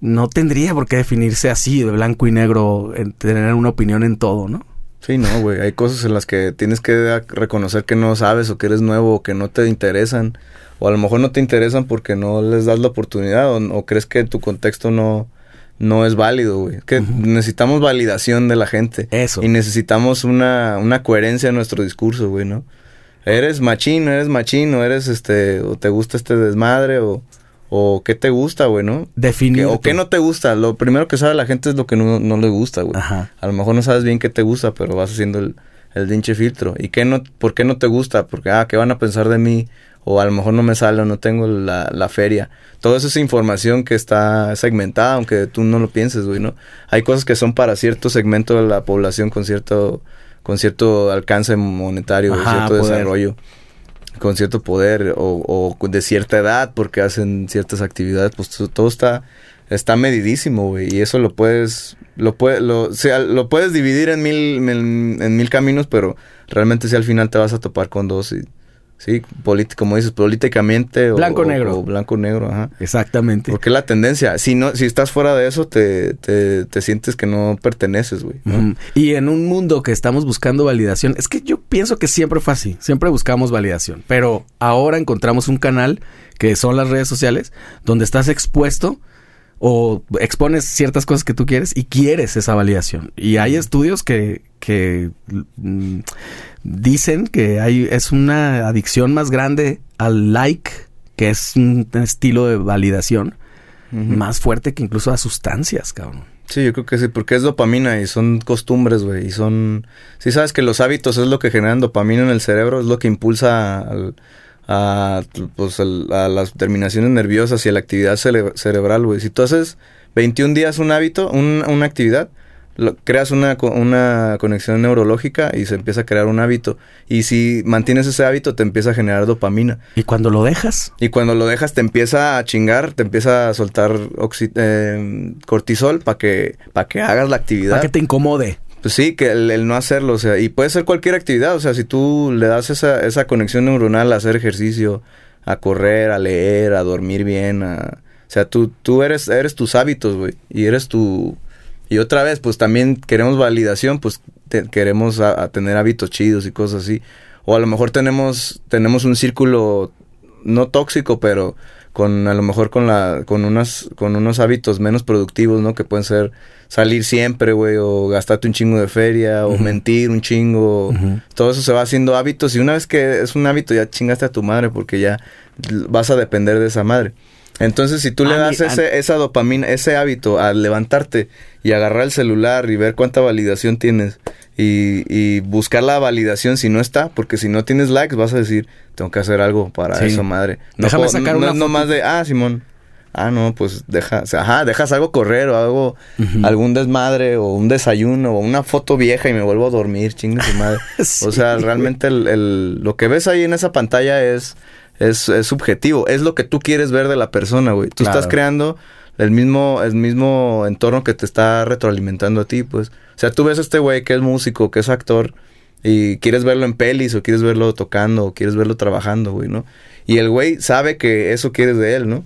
no tendría por qué definirse así, de blanco y negro, en tener una opinión en todo, ¿no? Sí, no, güey. Hay cosas en las que tienes que reconocer que no sabes o que eres nuevo o que no te interesan. O a lo mejor no te interesan porque no les das la oportunidad o, crees que tu contexto no, no es válido, güey. Que necesitamos validación de la gente. Eso. Y necesitamos una, una coherencia en nuestro discurso, güey, ¿no? Eres machín, eres machín, o eres este, o te gusta este desmadre, o, o qué te gusta, güey, ¿no? Definir. O qué no te gusta. Lo primero que sabe la gente es lo que no, no le gusta, güey. Ajá. A lo mejor no sabes bien qué te gusta, pero vas haciendo el, el filtro. ¿Y qué no, por qué no te gusta? Porque, ah, ¿qué van a pensar de mí? O a lo mejor no me sale o no tengo la, la feria. Toda esa información que está segmentada, aunque tú no lo pienses, güey, ¿no? Hay cosas que son para cierto segmento de la población con cierto con cierto alcance monetario, cierto desarrollo, con cierto poder o, de cierta edad porque hacen ciertas actividades, pues todo está está medidísimo, güey, y eso lo puedes lo puede, lo, sea, lo puedes dividir en mil en, mil caminos, pero realmente si al final te vas a topar con dos y Sí, como dices, políticamente o blanco-negro. O, blanco-negro, ajá. Exactamente. Porque la tendencia, si no, si estás fuera de eso, te, te, te sientes que no perteneces, güey. Y en un mundo que estamos buscando validación, es que yo pienso que siempre fue así, siempre buscamos validación, pero ahora encontramos un canal que son las redes sociales, donde estás expuesto o expones ciertas cosas que tú quieres y quieres esa validación. Y hay estudios que, que mm, dicen que hay, es una adicción más grande al like, que es un estilo de validación, más fuerte que incluso a sustancias, cabrón. Sí, yo creo que sí, porque es dopamina y son costumbres, güey, y son... Sí sabes que los hábitos es lo que generan dopamina en el cerebro, es lo que impulsa al a, pues, a las terminaciones nerviosas y a la actividad cerebral, güey. Si tú haces 21 días un hábito, una actividad, creas una, una conexión neurológica y se empieza a crear un hábito. Y si mantienes ese hábito, te empieza a generar dopamina. ¿Y cuando lo dejas? Y cuando lo dejas, te empieza a chingar, te empieza a soltar eh, cortisol para que, para que hagas la actividad. Para que te incomode. Pues sí, que el, no hacerlo, o sea, y puede ser cualquier actividad, o sea, si tú le das esa, esa conexión neuronal a hacer ejercicio, a correr, a leer, a dormir bien, a... O sea, tú, tú eres, eres tus hábitos, güey, y eres tu... Y otra vez, pues también queremos validación, pues queremos a, tener hábitos chidos y cosas así. O a lo mejor tenemos, tenemos un círculo no tóxico, pero con a lo mejor con la con unas con unos hábitos menos productivos, ¿no? Que pueden ser salir siempre, güey, o gastarte un chingo de feria o mentir un chingo. Todo eso se va haciendo hábitos y una vez que es un hábito ya chingaste a tu madre porque ya vas a depender de esa madre. Entonces, si tú le das ese, esa dopamina, ese hábito a levantarte y agarrar el celular y ver cuánta validación tienes y, y, buscar la validación si no está, porque si no tienes likes vas a decir, tengo que hacer algo para eso, madre. No, Déjame sacar no, no más de, ah, Simón. Ah, no, pues deja, ajá, dejas algo correr o algo, algún desmadre o un desayuno o una foto vieja y me vuelvo a dormir, chingue su madre. O sea, realmente el, el, lo que ves ahí en esa pantalla es, es, es subjetivo, es lo que tú quieres ver de la persona, güey. Tú estás creando el mismo, el mismo entorno que te está retroalimentando a ti, pues. O sea, tú ves a este güey que es músico, que es actor, y quieres verlo en pelis, o quieres verlo tocando, o quieres verlo trabajando, güey, ¿no? Y el güey sabe que eso quieres de él, ¿no?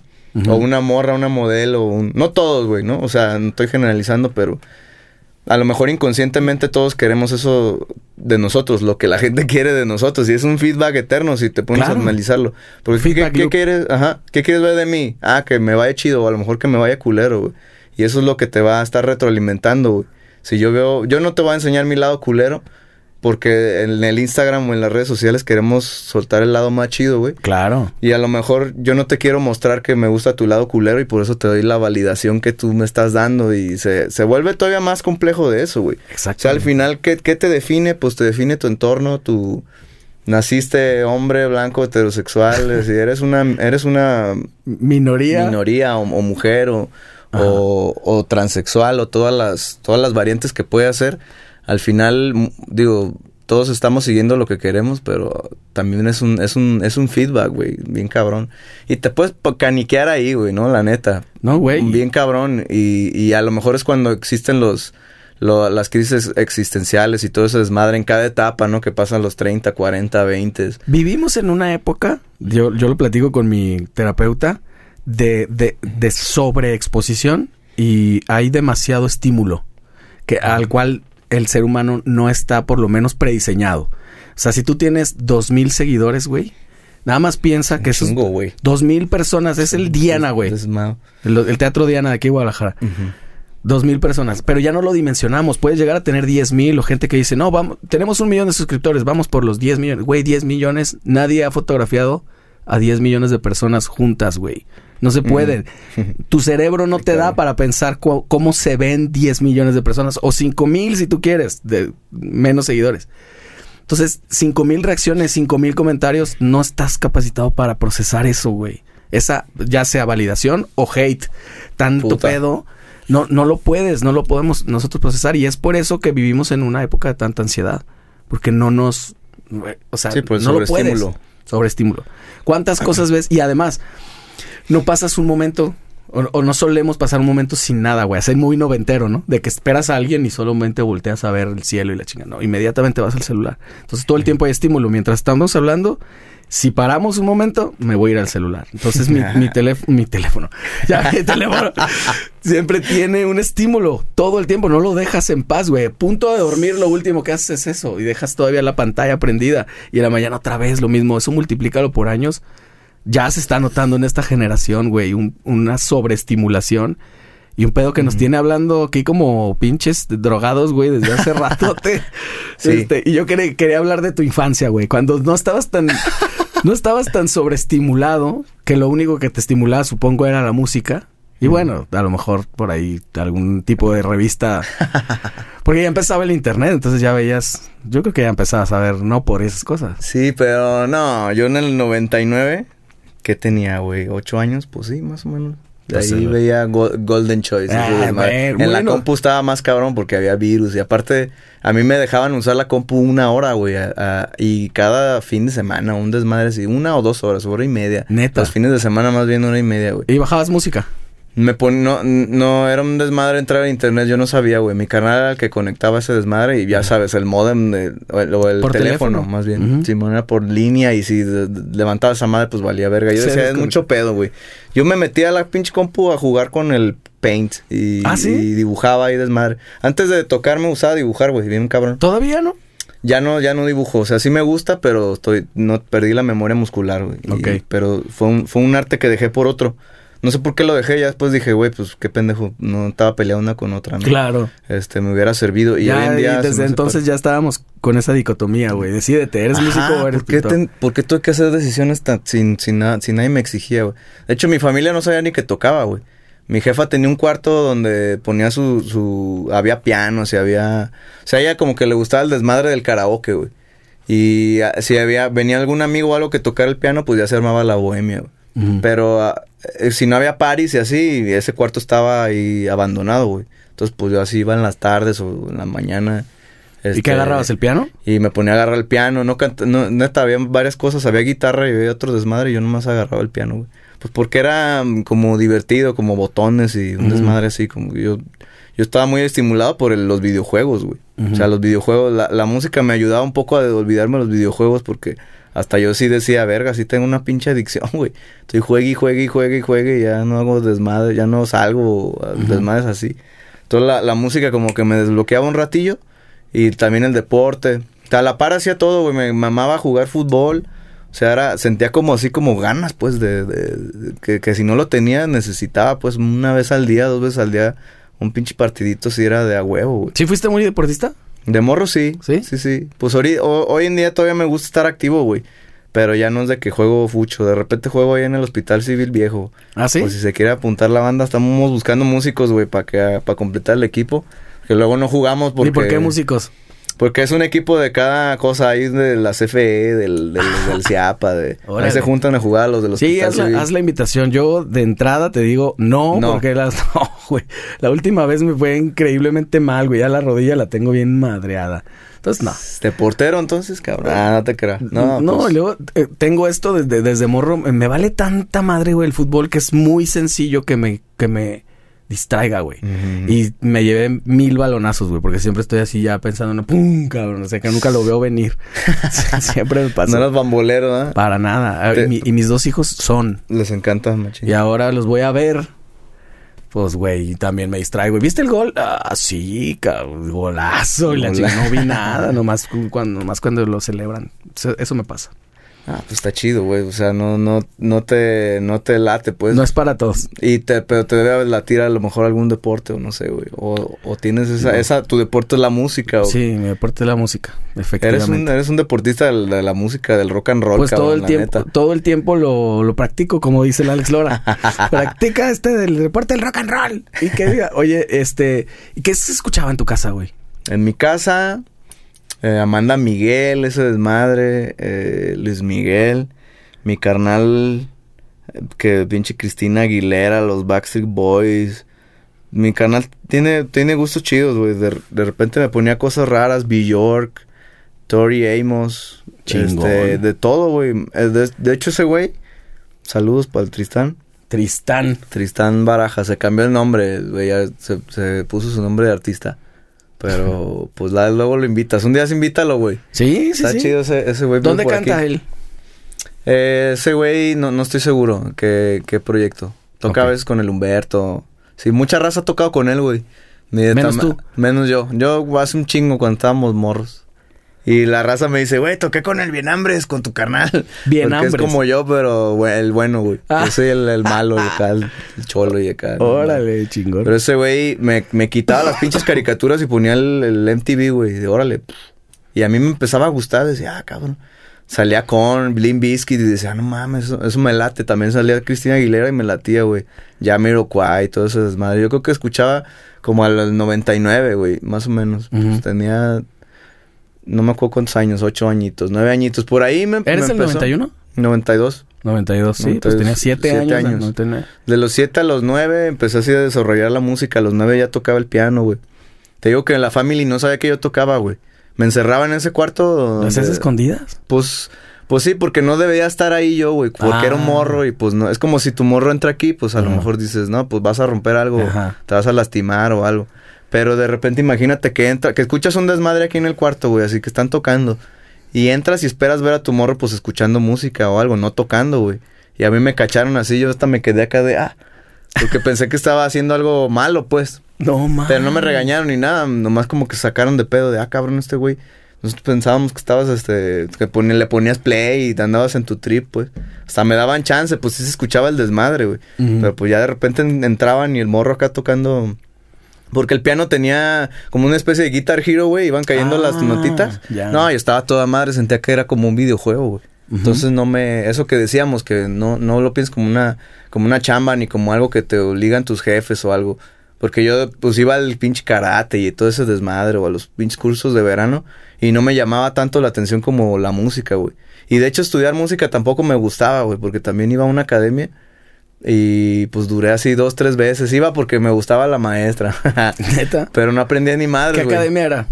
O una morra, una modelo, un... no todos, güey, ¿no? O sea, no estoy generalizando, pero a lo mejor inconscientemente todos queremos eso de nosotros, lo que la gente quiere de nosotros. Y es un feedback eterno si te pones a analizarlo. Porque ¿qué, quieres? Ajá, ¿qué quieres ver de mí? Ah, que me vaya chido o a lo mejor que me vaya culero, güey. Y eso es lo que te va a estar retroalimentando, güey. Si yo veo, yo no te voy a enseñar mi lado culero, porque en el Instagram o en las redes sociales queremos soltar el lado más chido, güey. Claro. Y a lo mejor yo no te quiero mostrar que me gusta tu lado culero y por eso te doy la validación que tú me estás dando. Y se, se vuelve todavía más complejo de eso, güey. Exacto. O sea, al final, ¿qué, ¿qué te define? Pues te define tu entorno, tu... Naciste hombre, blanco, heterosexual, si eres una, eres una minoría, minoría o, mujer o, o, o, transexual o todas las, todas las variantes que puede hacer al final, digo, todos estamos siguiendo lo que queremos, pero también es un, es un, es un feedback, güey, bien cabrón. Y te puedes caniquear ahí, güey, ¿no? La neta. No, güey. Bien cabrón. Y, y a lo mejor es cuando existen los, las crisis existenciales y todo ese desmadre en cada etapa, ¿no? Que pasan los 30, 40, 20. Vivimos en una época, yo, yo lo platico con mi terapeuta, de, de, de sobreexposición y hay demasiado estímulo que, al cual el ser humano no está por lo menos prediseñado. O sea, si tú tienes dos mil seguidores, güey, nada más piensa que esos Chingo, güey. dos mil personas es el Diana, güey. El, el Teatro Diana de aquí Guadalajara. Dos mil personas. Pero ya no lo dimensionamos. Puedes llegar a tener diez mil o gente que dice, no, vamos, tenemos un millón de suscriptores, vamos por los 10 millones. Güey, 10 millones. Nadie ha fotografiado a 10 millones de personas juntas, güey. No se puede. Tu cerebro no te da para pensar cómo se ven 10 millones de personas. O 5 mil si tú quieres, de menos seguidores. Entonces, 5 mil reacciones, 5 mil comentarios, no estás capacitado para procesar eso, güey. Esa, ya sea validación o hate, tanto Puta. pedo, no, no lo puedes, no lo podemos nosotros procesar. Y es por eso que vivimos en una época de tanta ansiedad. Porque no nos, o sea, Sí, el no lo puedes. sobreestímulo. Sobreestímulo. ¿Cuántas cosas ves? Y además, no pasas un momento, o, o no solemos pasar un momento sin nada, güey. Hacer muy noventero, ¿no? De que esperas a alguien y solamente volteas a ver el cielo y la chingada. No, inmediatamente vas al celular. Entonces todo el tiempo hay estímulo. Mientras estamos hablando, si paramos un momento, me voy a ir al celular. Entonces mi, mi, teléf- mi teléfono, ya mi teléfono, siempre tiene un estímulo todo el tiempo. No lo dejas en paz, güey. Punto de dormir, lo último que haces es eso. Y dejas todavía la pantalla prendida. Y en la mañana otra vez lo mismo. Eso multiplícalo por años. Ya se está notando en esta generación, güey, un- una sobreestimulación. Y un pedo que nos tiene hablando aquí como pinches drogados, güey, desde hace ratote. Sí. Este, y yo quería, quería hablar de tu infancia, güey. Cuando no estabas tan... no estabas tan sobreestimulado que lo único que te estimulaba, supongo, era la música. Y bueno, a lo mejor por ahí algún tipo de revista. Porque ya empezaba el internet, entonces ya veías. Yo creo que ya empezabas a ver, no por esas cosas. Sí, pero no, yo en el 99, ¿qué tenía, güey? ¿Ocho años? Pues sí, más o menos. De Pues, ahí veía Go- Golden Choice. Ah, bueno, en la compu estaba más cabrón porque había virus. Y aparte, a mí me dejaban usar la compu una hora, güey. y cada fin de semana, un desmadre así, una o dos horas, hora y media. Neta. Los fines de semana más bien hora y media, güey. Y bajabas música. Me pon, no, no, era un desmadre entrar a internet, yo no sabía, güey. Mi canal era el que conectaba ese desmadre y ya sabes, el modem de- o el, o el Por teléfono, teléfono. más bien. Simón era por línea y si levantaba esa madre, pues valía verga. Yo decía, es mucho pedo, güey. Yo me metía a la pinche compu a jugar con el Paint y, ¿Ah, sí? y dibujaba ahí desmadre. Antes de tocarme usaba dibujar, güey, bien cabrón. ¿Todavía no? Ya no, ya no dibujo, o sea, sí me gusta, pero estoy, no, perdí la memoria muscular, güey. Y- Ok. Pero fue un, fue un arte que dejé por otro. No sé por qué lo dejé, ya después dije, güey, pues qué pendejo, no estaba peleando una con otra, ¿no? Claro. Este, me hubiera servido. Y ya, hoy en día... y desde entonces ya estábamos con esa dicotomía, güey. Decídete, ¿eres Ajá, músico o eres ¿por qué, pintor? ten- por qué tuve que hacer decisiones tan, sin, sin, sin nadie me exigía, güey? De hecho, mi familia no sabía ni que tocaba, güey. Mi jefa tenía un cuarto donde ponía su, su... Había pianos y había... O sea, ella como que le gustaba el desmadre del karaoke, güey. Y ah, si había... Venía algún amigo o algo que tocara el piano, pues ya se armaba la bohemia, güey. Pero ah, eh, si no había paris y así, ese cuarto estaba ahí abandonado, güey. Entonces, pues yo así iba en las tardes o en la mañana. ¿Y este, qué agarrabas? ¿El piano? y me ponía a agarrar el piano, no canta, no, neta, había varias cosas, había guitarra y había otro desmadre y yo nomás agarraba el piano, güey. Pues porque era mm, como divertido, como botones y un desmadre así, como que yo, yo estaba muy estimulado por el- los videojuegos, güey. O sea, los videojuegos, la, la música me ayudaba un poco a olvidarme de los videojuegos porque hasta yo sí decía, verga, sí tengo una pinche adicción, güey. Estoy juegue y juegue y juegue y juegue y ya no hago desmadre, ya no salgo Ujú. desmadres así. Entonces la, la música como que me desbloqueaba un ratillo y también el deporte. A la par hacía todo, güey. Me mamaba jugar fútbol. O sea, era, sentía como así como ganas, pues, de, de- de- que, que si no lo tenía, necesitaba, pues, una vez al día, dos veces al día, un pinche partidito si era de a huevo, güey. ¿Sí fuiste muy deportista? De morro sí. ¿Sí? Sí, sí. Pues hoy, hoy en día todavía me gusta estar activo, güey. Pero ya no es de que juego fucho. De repente juego ahí en el hospital civil viejo. ¿Ah, sí? Pues si se quiere apuntar la banda, estamos buscando músicos, güey, para para completar el equipo. Que luego no jugamos porque... ¿Y por qué músicos? Porque es un equipo de cada cosa ahí de la CFE, del, del, del CIAPA, de... Órale. Ahí se juntan a jugar los de los Sí, haz la, haz la invitación. Yo de entrada te digo no, No. porque las, no, güey. La última vez me fue increíblemente mal, güey. Ya la rodilla la tengo bien madreada. Entonces, no. ¿De portero entonces, cabrón? Ah, no te creas. No, No, pues, luego eh, tengo esto desde, desde morro. Me vale tanta madre, güey, el fútbol que es muy sencillo que me, que me distraiga, güey. Y me llevé mil balonazos, güey, porque siempre estoy así ya pensando en pum, cabrón. O sea, que nunca lo veo venir. siempre me pasa. No eras bambolero, ¿ah? Para nada. Te- Y, mi- y mis dos hijos son. Les encanta, machín. Y ahora los voy a ver. Pues, güey, también me distraigo. ¿Viste el gol? Ah, sí, cabrón, golazo. Y la chica no vi nada, nomás cuando, nomás cuando lo celebran. Eso, eso me pasa. Ah, pues está chido, güey. O sea, no, no, no te, no te late, pues. No es para todos. Y te, pero te debe latir a lo mejor algún deporte, o no sé, güey. O, o tienes esa, esa, tu deporte es la música, o Sí, mi deporte es la música, Eres efectivamente. un, eres un deportista de la, de la música, del rock and roll, Pues todo cabrón, el la tiempo, neta. todo el tiempo lo, lo practico, como dice el Alex Lora. Practica este del deporte del rock and roll. Y que diga, oye, este, ¿y qué se escuchaba en tu casa, güey? En mi casa, eh, Amanda Miguel, ese desmadre, eh, Luis Miguel, mi carnal, que pinche Cristina Aguilera, los Backstreet Boys. Mi canal tiene, tiene gustos chidos, güey. De, de repente me ponía cosas raras, Bjork, Tori Amos, Chingón. este, de todo, güey. Eh, De, de hecho, ese güey, saludos para el Tristán. Tristán. Tristán Baraja, se cambió el nombre, güey, se puso su nombre de artista. Pero, pues la, luego lo invitas. Un día se invítalo, güey. Sí, sí, Está sí. chido ese, ese güey. ¿Dónde por canta aquí. él? Eh, ese güey, no, no estoy seguro qué, qué proyecto. Toca Ok. a veces con el Humberto. Sí, mucha raza ha tocado con él, güey. Menos tam- tú. Menos yo. Yo hace un chingo cuando estábamos morros. Y la raza me dice, güey, toqué con el Bienambres, con tu carnal. Bien Porque es como yo, pero güey, el bueno, güey. Ah. Yo soy el, el malo y acá, el, cholo y acá. Órale, chingón. Pero ese güey me, me quitaba las pinches caricaturas y ponía el, el MTV, güey. De órale. Y a mí me empezaba a gustar. Decía, ah, cabrón. Salía con Blim Biscuit y decía, no mames, eso, eso me late. También salía Cristina Aguilera y me latía, güey. Jamiroquai y todo ese desmadre. Yo creo que escuchaba como al 99, güey, más o menos. Pues tenía, no me acuerdo cuántos años, ocho añitos, nueve añitos. Por ahí me, ¿Eres me el empezó- 91? 92. 92, sí. Pues 92, tenía 7 siete años. años. 99. De los 7 a los 9 empecé así a desarrollar la música. A los 9 ya tocaba el piano, güey. Te digo que en la family no sabía que yo tocaba, güey. Me encerraba en ese cuarto. ¿Las haces escondidas? Pues, pues sí, porque no debía estar ahí yo, güey. Porque Ah. era un morro y pues no. Es como si tu morro entra aquí, pues a lo mejor dices, no, pues vas a romper algo. Ajá. Te vas a lastimar o algo. Pero de repente imagínate que entra, que escuchas un desmadre aquí en el cuarto, güey. Así que están tocando. Y entras y esperas ver a tu morro, pues escuchando música o algo, no tocando, güey. Y a mí me cacharon así, yo hasta me quedé acá de, ah, porque pensé que estaba haciendo algo malo, pues. No, mames. Pero no me regañaron ni nada, nomás como que sacaron de pedo de, ah, cabrón, este güey. Nosotros pensábamos que estabas, este, que le ponías play y te andabas en tu trip, pues. Hasta me daban chance, pues sí se escuchaba el desmadre, güey. Pero pues ya de repente en- entraban y el morro acá tocando... Porque el piano tenía como una especie de Guitar Hero, güey. Iban cayendo Ah, las notitas. ya. No, yo estaba toda madre. Sentía que era como un videojuego, güey. Entonces no me... Eso que decíamos, que no, no lo pienses como una, como una chamba ni como algo que te obligan tus jefes o algo. Porque yo pues iba al pinche karate y todo ese desmadre o a los pinches cursos de verano y no me llamaba tanto la atención como la música, güey. Y de hecho estudiar música tampoco me gustaba, güey, porque también iba a una academia y pues duré así dos, tres veces. Iba porque me gustaba la maestra, ¿Neta? pero no aprendía ni ¿Qué madre, güey. academia era?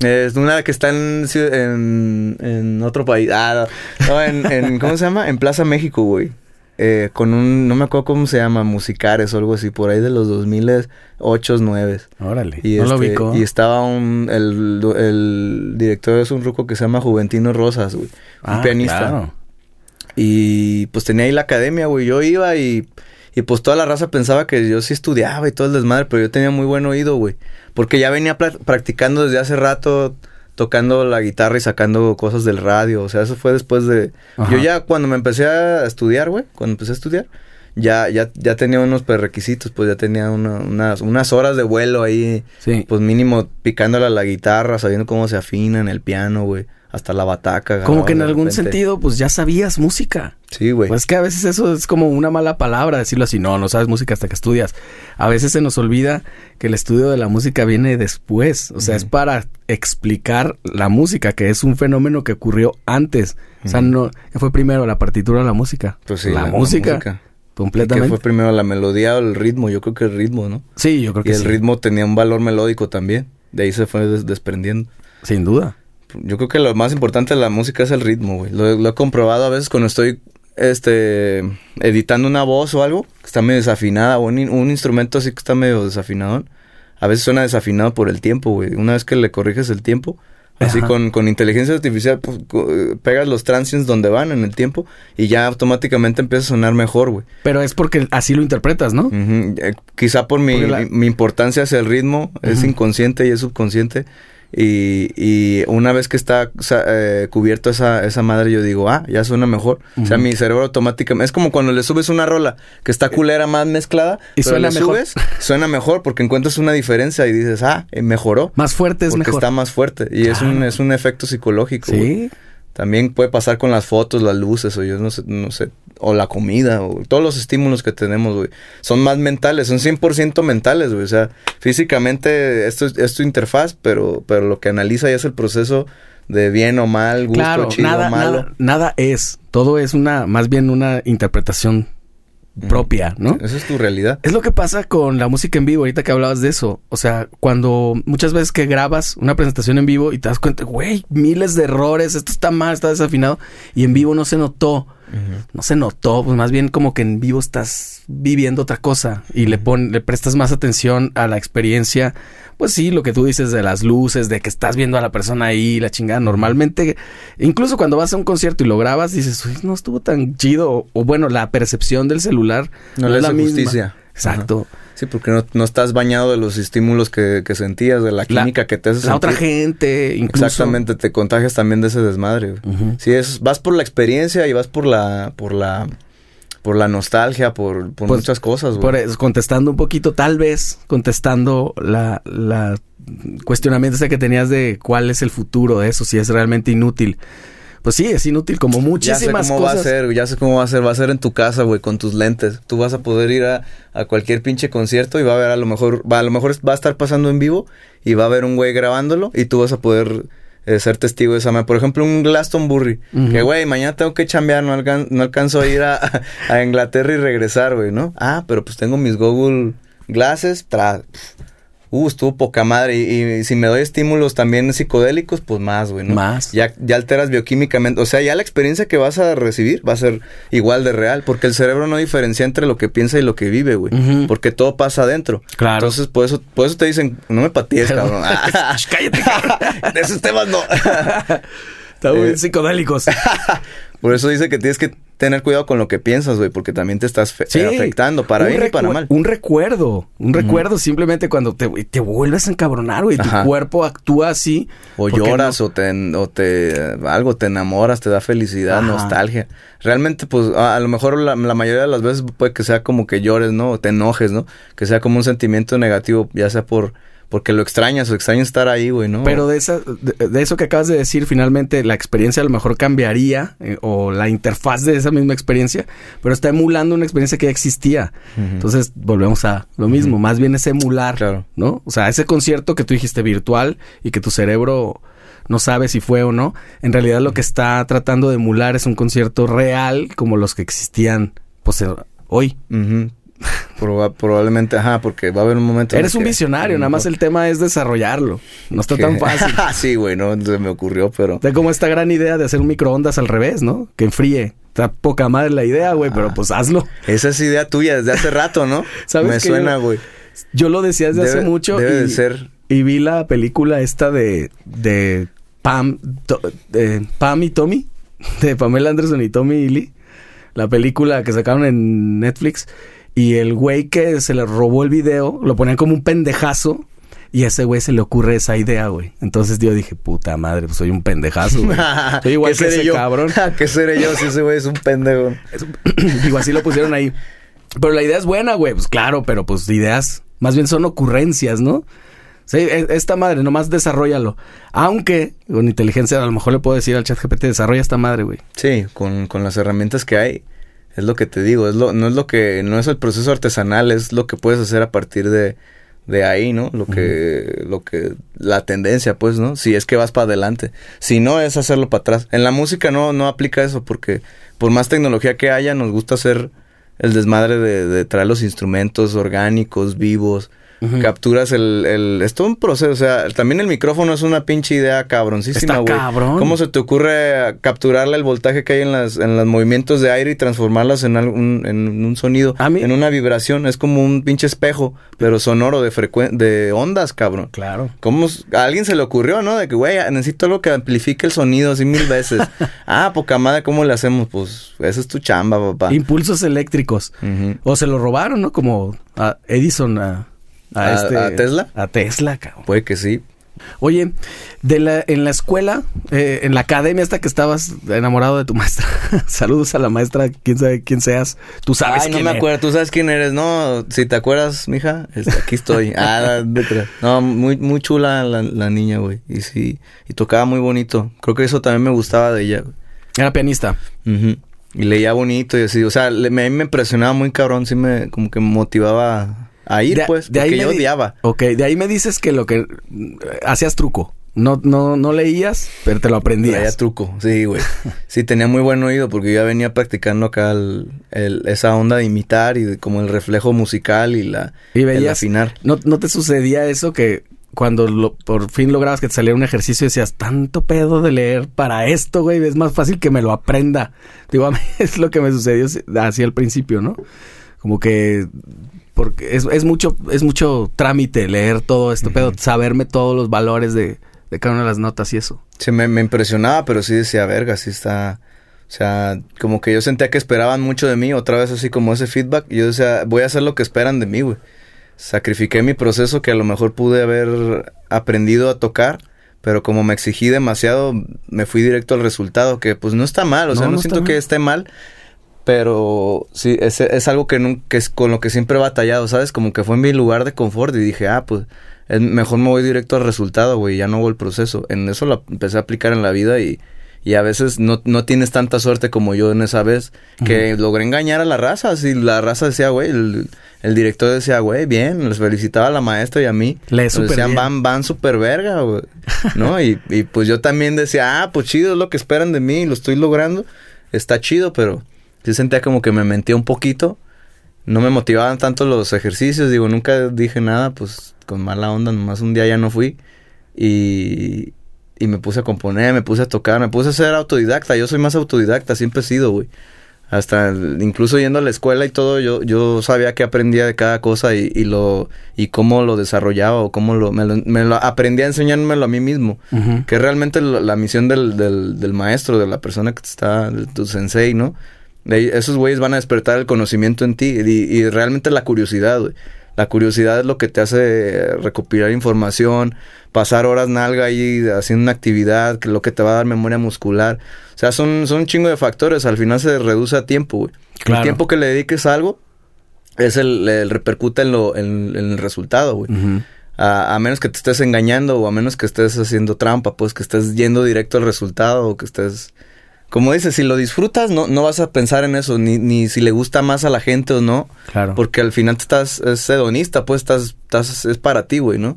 Es una que está en, en, en otro país. Ah, no, en, en- ¿cómo se llama? En Plaza México, güey. Eh, con un, no me acuerdo cómo se llama, Musicares o algo así, por ahí de los 2008, 9. Órale. Y, no lo este, ubicó. y estaba un, el, el director es un ruco que se llama Juventino Rosas, güey. Un Ah, pianista. claro. Y pues tenía ahí la academia, güey. Yo iba y, y pues toda la raza pensaba que yo sí estudiaba y todo el desmadre, pero yo tenía muy buen oído, güey. Porque ya venía practicando desde hace rato, tocando la guitarra y sacando cosas del radio. O sea, eso fue después de... Ajá. Yo ya cuando me empecé a estudiar, güey, cuando empecé a estudiar, ya, ya, ya tenía unos prerequisitos, pues ya tenía una- unas, unas horas de vuelo ahí, Sí. pues mínimo picándole a la guitarra, sabiendo cómo se afina en el piano, güey. Hasta la bataca. Como que en algún repente. sentido, pues ya sabías música. Sí, güey. Pues que a veces eso es como una mala palabra, decirlo así, no, no sabes música hasta que estudias. A veces se nos olvida que el estudio de la música viene después, o sea, es para explicar la música, que es un fenómeno que ocurrió antes. O sea, no, ¿qué fue primero la partitura o la música? Pues sí, la, música, ¿Qué completamente. fue primero la melodía o el ritmo? Yo creo que el ritmo, ¿no? Sí, yo creo Y que el sí, ritmo tenía un valor melódico también. De ahí se fue des- desprendiendo. sin duda. Yo creo que lo más importante de la música es el ritmo, güey. Lo, lo he comprobado a veces cuando estoy este editando una voz o algo que está medio desafinada o un, in- un instrumento así que está medio desafinado. A veces suena desafinado por el tiempo, güey. Una vez que le corriges el tiempo, Así con, con inteligencia artificial, pues, pegas los transients donde van en el tiempo y ya automáticamente empieza a sonar mejor, güey. Pero es porque así lo interpretas, ¿no? Eh, quizá por mi, la- mi- mi importancia hacia el ritmo, es inconsciente y es subconsciente. Y, y una vez que está eh, cubierto esa, esa madre, yo digo, ah, ya suena mejor. O sea, mi cerebro automáticamente. Es como cuando le subes una rola que está culera más mezclada. Y pero suena le mejor. subes, suena mejor porque encuentras una diferencia y dices, ah, eh, mejoró. Más fuerte es porque mejor. está más fuerte. Y es, un, es un efecto psicológico. Sí. También puede pasar con las fotos, las luces, o yo no sé, no sé, o la comida, o todos los estímulos que tenemos, güey. Son más mentales, son 100% mentales, güey. O sea, físicamente esto es, es tu interfaz, pero, pero lo que analiza ya es el proceso de bien o mal, gusto, Claro, chido, nada, malo. nada, nada es. Todo es una, más bien una interpretación propia, ¿no? Esa es tu realidad. Es lo que pasa con la música en vivo, ahorita que hablabas de eso. O sea, cuando muchas veces que grabas una presentación en vivo y te das cuenta, güey, miles de errores, esto está mal, está desafinado, y en vivo no se notó. No se notó, pues más bien como que en vivo estás viviendo otra cosa y le pon, le prestas más atención a la experiencia. Pues sí, lo que tú dices de las luces, de que estás viendo a la persona ahí, la chingada. Normalmente, incluso cuando vas a un concierto y lo grabas, dices, "Uy, no estuvo tan chido. O, o bueno, la percepción del celular No no, le es la misma. justicia. Exacto. Sí, porque no, no estás bañado de los estímulos que, que sentías, de la La- química que te hace La otra gente, incluso. Exactamente, te contagias también de ese desmadre. Ujú. Sí, es, vas por la experiencia y vas por la, por la, por la nostalgia, por, por Pues, muchas cosas. Por eso, contestando un poquito, tal vez, contestando la, la cuestionamiento ese que tenías de cuál es el futuro de eso, si es realmente inútil. Pues sí, es inútil, como ya sé muchísimas cómo va a ser, ya sé cómo va a ser, va a ser en tu casa, güey, con tus lentes. Tú vas a poder ir a, a cualquier pinche concierto y va a ver a lo mejor, va, a lo mejor va a estar pasando en vivo y va a haber un güey grabándolo y tú vas a poder eh, ser testigo de esa manera. Por ejemplo, un Glastonbury, que güey, mañana tengo que chambear, no, alcan- no alcanzo a ir a, a Inglaterra y regresar, güey, ¿no? Ah, pero pues tengo mis Google Glasses, tra Uh, estuvo poca madre. Y, y si me doy estímulos también psicodélicos, pues más, güey, ¿no? Más. Ya, ya alteras bioquímicamente. O sea, ya la experiencia que vas a recibir va a ser igual de real. Porque el cerebro no diferencia entre lo que piensa y lo que vive, güey. Porque todo pasa adentro. Claro. Entonces, por eso, por eso te dicen, no me patees, cabrón. Sh, Cállate, cabrón. de esos temas no. Está muy Eh. psicodélicos. Por eso dice que tienes que tener cuidado con lo que piensas, güey. Porque también te estás Sí, afectando, para bien y para mal. Un recuerdo, un recuerdo simplemente cuando te, te vuelves a encabronar, güey, tu cuerpo actúa así. O lloras no- o te, o te algo te enamoras, te da felicidad, Ajá. nostalgia. Realmente, pues, a, a lo mejor la, la mayoría de las veces puede que sea como que llores, ¿no? O te enojes, ¿no? Que sea como un sentimiento negativo, ya sea por porque lo extrañas o extrañas estar ahí, güey, ¿no? Pero de, esa, de, de eso que acabas de decir, finalmente la experiencia a lo mejor cambiaría eh, o la interfaz de esa misma experiencia, pero está emulando una experiencia que ya existía. Entonces volvemos a lo mismo, más bien es emular, Claro. ¿no? O sea, ese concierto que tú dijiste virtual y que tu cerebro no sabe si fue o no, en realidad lo que está tratando de emular es un concierto real como los que existían pues, eh, hoy. Ujú. Proba- probablemente, ajá, porque va a haber un momento. en Eres un que- visionario, nada más el tema es desarrollarlo. No está que- tan fácil. sí, güey, no se me ocurrió, pero. Está como esta gran idea de hacer un microondas al revés, ¿no? Que enfríe. Está poca madre la idea, güey, pero Ah. pues hazlo. Esa es idea tuya desde hace rato, ¿no? ¿Sabes me suena, güey. Yo lo decía desde hace mucho. Debe y, de ser. y vi la película esta de, de Pam, To- de Pam y Tommy, de Pamela Anderson y Tommy Lee. La película que sacaron en Netflix. Y el güey que se le robó el video, lo ponían como un pendejazo. Y a ese güey se le ocurre esa idea, güey. Entonces yo dije, puta madre, pues soy un pendejazo, güey. Soy igual ¿Qué que ese yo? cabrón. ¿Qué seré yo si ese güey es un pendejo? Digo, así lo pusieron ahí. Pero la idea es buena, güey. Pues claro, pero pues ideas más bien son ocurrencias, ¿no? Sí, e- esta madre, nomás desarrollalo. Aunque con inteligencia a lo mejor le puedo decir al chat GPT, desarrolla esta madre, güey. Sí, con, con las herramientas que hay. Es lo que te digo, es lo, no es lo que, no es el proceso artesanal, es lo que puedes hacer a partir de, de ahí, ¿no? Lo que, lo que, la tendencia, pues, ¿no? Si es que vas para adelante. Si no, es hacerlo para atrás. En la música no, no aplica eso, porque por más tecnología que haya, nos gusta hacer el desmadre de, de traer los instrumentos orgánicos, vivos, capturas el, el... Es todo un proceso, o sea, también el micrófono es una pinche idea cabroncísima, güey. cabrón. ¿Cómo se te ocurre capturarle el voltaje que hay en, las, en los movimientos de aire y transformarlas en, algún, en un sonido, A mí- en una vibración? Es como un pinche espejo, pero sonoro de frecuen de ondas, cabrón. Claro. ¿Cómo a alguien se le ocurrió, no? De que, güey, necesito algo que amplifique el sonido así mil veces. ah, poca madre, ¿cómo le hacemos? Pues esa es tu chamba, papá. Impulsos eléctricos. O se lo robaron, ¿no? Como a Edison a, a, ¿A- este, a Tesla? A Tesla, cabrón. Puede que sí. Oye, de la, en la escuela, eh, en la academia esta que estabas enamorado de tu maestra. Saludos a la maestra, quién sabe quién seas. Tú sabes Ay, no quién me es. acuerdo. ¿Tú sabes quién eres? No, si te acuerdas, mija, este, aquí estoy. ah. No, muy, muy chula la, la niña, güey. Y sí, y tocaba muy bonito. Creo que eso también me gustaba de ella. güey. Era pianista. Y leía bonito y así. O sea, le- me, a mí me impresionaba muy cabrón. Sí me, como que me motivaba a ir, De- pues. de ahí porque me yo di- odiaba. Ok, de ahí me dices que lo que mm, hacías truco. No, no, no leías, pero te lo aprendías. Traía truco, sí, güey. Sí, tenía muy buen oído porque yo ya venía practicando acá el- el- esa onda de imitar y de- como el reflejo musical y la y el veías. afinar. ¿no, ¿No te sucedía eso que cuando lo- por fin lograbas que te saliera un ejercicio decías, tanto pedo de leer para esto, güey, es más fácil que me lo aprenda? Digo, a mí es lo que me sucedió así al principio, ¿no? Como que porque es, es mucho es mucho trámite leer todo esto, pedo, saberme todos los valores de, de cada una de las notas y eso. Sí, me, me impresionaba, pero sí decía, verga, sí está... O sea, como que yo sentía que esperaban mucho de mí, otra vez así como ese feedback. Y yo decía, voy a hacer lo que esperan de mí, güey. Sacrifiqué mi proceso que a lo mejor pude haber aprendido a tocar, pero como me exigí demasiado, me fui directo al resultado, que pues no está mal, o No, sea, no, siento que esté mal, pero sí, es, es algo que, nun- que es con lo que siempre he batallado, ¿sabes? Como que fue mi lugar de confort y dije, ah, pues es mejor me voy directo al resultado, güey, ya no voy al proceso. En eso lo empecé a aplicar en la vida y, y a veces no, no tienes tanta suerte como yo en esa vez, que logré engañar a la raza. Así la raza decía, güey, el, el director decía, güey, bien, les felicitaba a la maestra y a mí. Lee Nos súper decían, bien. van, van súper verga, güey. ¿No? Y, y pues yo también decía, ah, pues chido es lo que esperan de mí, lo estoy logrando. Está chido, pero sí sentía como que me mentía un poquito. No me motivaban tanto los ejercicios, digo, nunca dije nada, pues con mala onda, nomás un día ya no fui. Y, y me puse a componer, me puse a tocar, me puse a ser autodidacta. Yo soy más autodidacta, siempre he sido, güey. Hasta el- incluso yendo a la escuela y todo, yo, yo sabía que aprendía de cada cosa y, y lo y cómo lo desarrollaba o cómo lo me, lo me lo aprendí a enseñármelo a mí mismo. Ujú. Que es realmente la, la misión del, del, del maestro, de la persona que está, de tu sensei, ¿no? De esos güeyes van a despertar el conocimiento en ti y, y realmente la curiosidad, güey. La curiosidad es lo que te hace recopilar información, pasar horas nalga ahí haciendo una actividad, que es lo que te va a dar memoria muscular. O sea, son, son un chingo de factores. Al final se reduce a tiempo, güey. Claro. El tiempo que le dediques a algo es el, el repercute en, lo, en, en el resultado, güey. A, a menos que te estés engañando o a menos que estés haciendo trampa, pues que estés yendo directo al resultado o que estés... Como dices, si lo disfrutas, no, no vas a pensar en eso, ni, ni si le gusta más a la gente o no, Claro. porque al final estás, es hedonista, pues estás, estás, es para ti, güey, ¿no?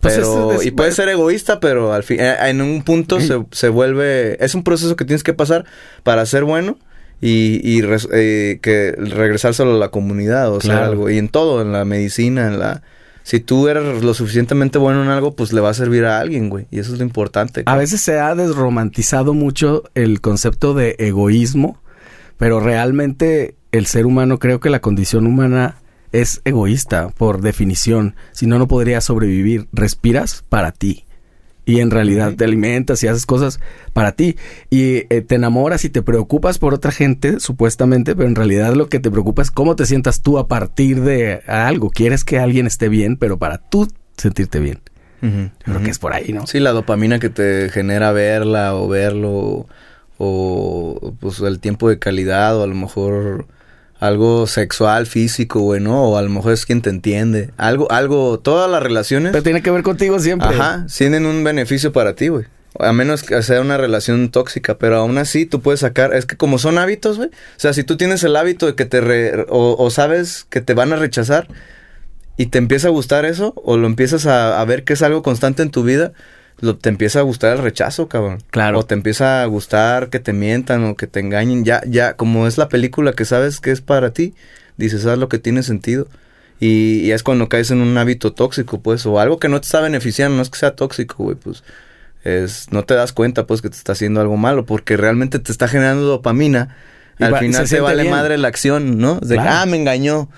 Pues Pero, es- es- y puede ser egoísta, pero al fin, eh, en un punto se, se vuelve, es un proceso que tienes que pasar para ser bueno y, y res- eh, que regresárselo a la comunidad o sea algo. Y en todo, en la medicina, en la... Si tú eres lo suficientemente bueno en algo, pues le va a servir a alguien, güey. Y eso es lo importante. A veces se ha desromantizado mucho el concepto de egoísmo, pero realmente el ser humano, creo que la condición humana es egoísta por definición. Si no, no podría sobrevivir. Respiras para ti. Y en realidad te alimentas y haces cosas para ti. Y eh, te enamoras y te preocupas por otra gente, supuestamente, pero en realidad lo que te preocupa es cómo te sientas tú a partir de algo. Quieres que alguien esté bien, pero para tú sentirte bien. Yo creo que es por ahí, ¿no? Sí, la dopamina que te genera verla o verlo o pues el tiempo de calidad o a lo mejor algo sexual, físico, güey, ¿no? O a lo mejor es quien te entiende. Algo, algo, todas las relaciones, Pero tiene que ver contigo siempre. ajá, tienen un beneficio para ti, güey. A menos que sea una relación tóxica, pero aún así tú puedes sacar, es que como son hábitos, güey. O sea, si tú tienes el hábito de que te, re- o, o sabes que te van a rechazar y te empieza a gustar eso, o lo empiezas a, a ver que es algo constante en tu vida, lo, te empieza a gustar el rechazo, cabrón. Claro. O te empieza a gustar que te mientan o que te engañen. Ya, ya, como es la película que sabes que es para ti, dices, haz lo que tiene sentido. Y, y es cuando caes en un hábito tóxico, pues, o algo que no te está beneficiando, no es que sea tóxico, güey, pues es no te das cuenta pues que te está haciendo algo malo porque realmente te está generando dopamina. Al final se, vale madre la acción, ¿no? De ah, me engañó.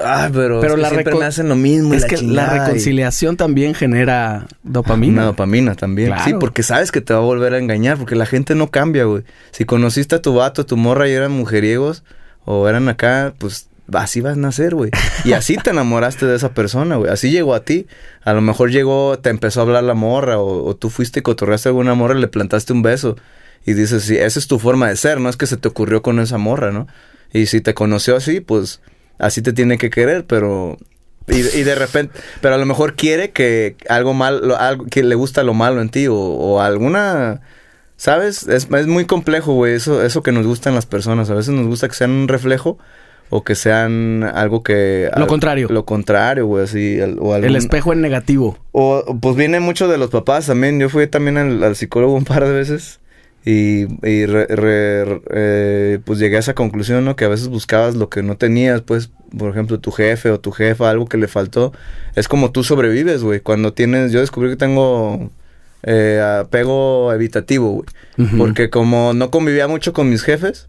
Ah, pero, pero la siempre me hacen lo mismo. Es que la reconciliación también genera dopamina. Una dopamina también. Sí, porque sabes que te va a volver a engañar, porque la gente no cambia, güey. Si conociste a tu vato, tu morra y eran mujeriegos, o eran acá, pues así vas a nacer, güey. Y así te enamoraste de esa persona, güey. Así llegó a ti. A lo mejor llegó, te empezó a hablar la morra, o, tú fuiste y cotorreaste a alguna morra y le plantaste un beso. Y dices, sí, esa es tu forma de ser, no es que se te ocurrió con esa morra, ¿no? Y si te conoció así, pues así te tiene que querer, pero... Y, de repente, pero a lo mejor quiere que algo malo, algo, que le gusta lo malo en ti, o, o alguna... ¿Sabes? Es, es muy complejo, güey, eso, eso que nos gusta en las personas. A veces nos gusta que sean un reflejo o que sean algo que... Lo contrario. Lo contrario, güey, así. O El espejo en negativo. O pues viene mucho de los papás también. Yo fui también al, psicólogo un par de veces y, y eh, pues llegué a esa conclusión, ¿no? Que a veces buscabas lo que no tenías, pues, por ejemplo, tu jefe o tu jefa, algo que le faltó. Es como tú sobrevives, güey. Cuando tienes... Yo descubrí que tengo... Eh, apego evitativo, güey. Porque como no convivía mucho con mis jefes,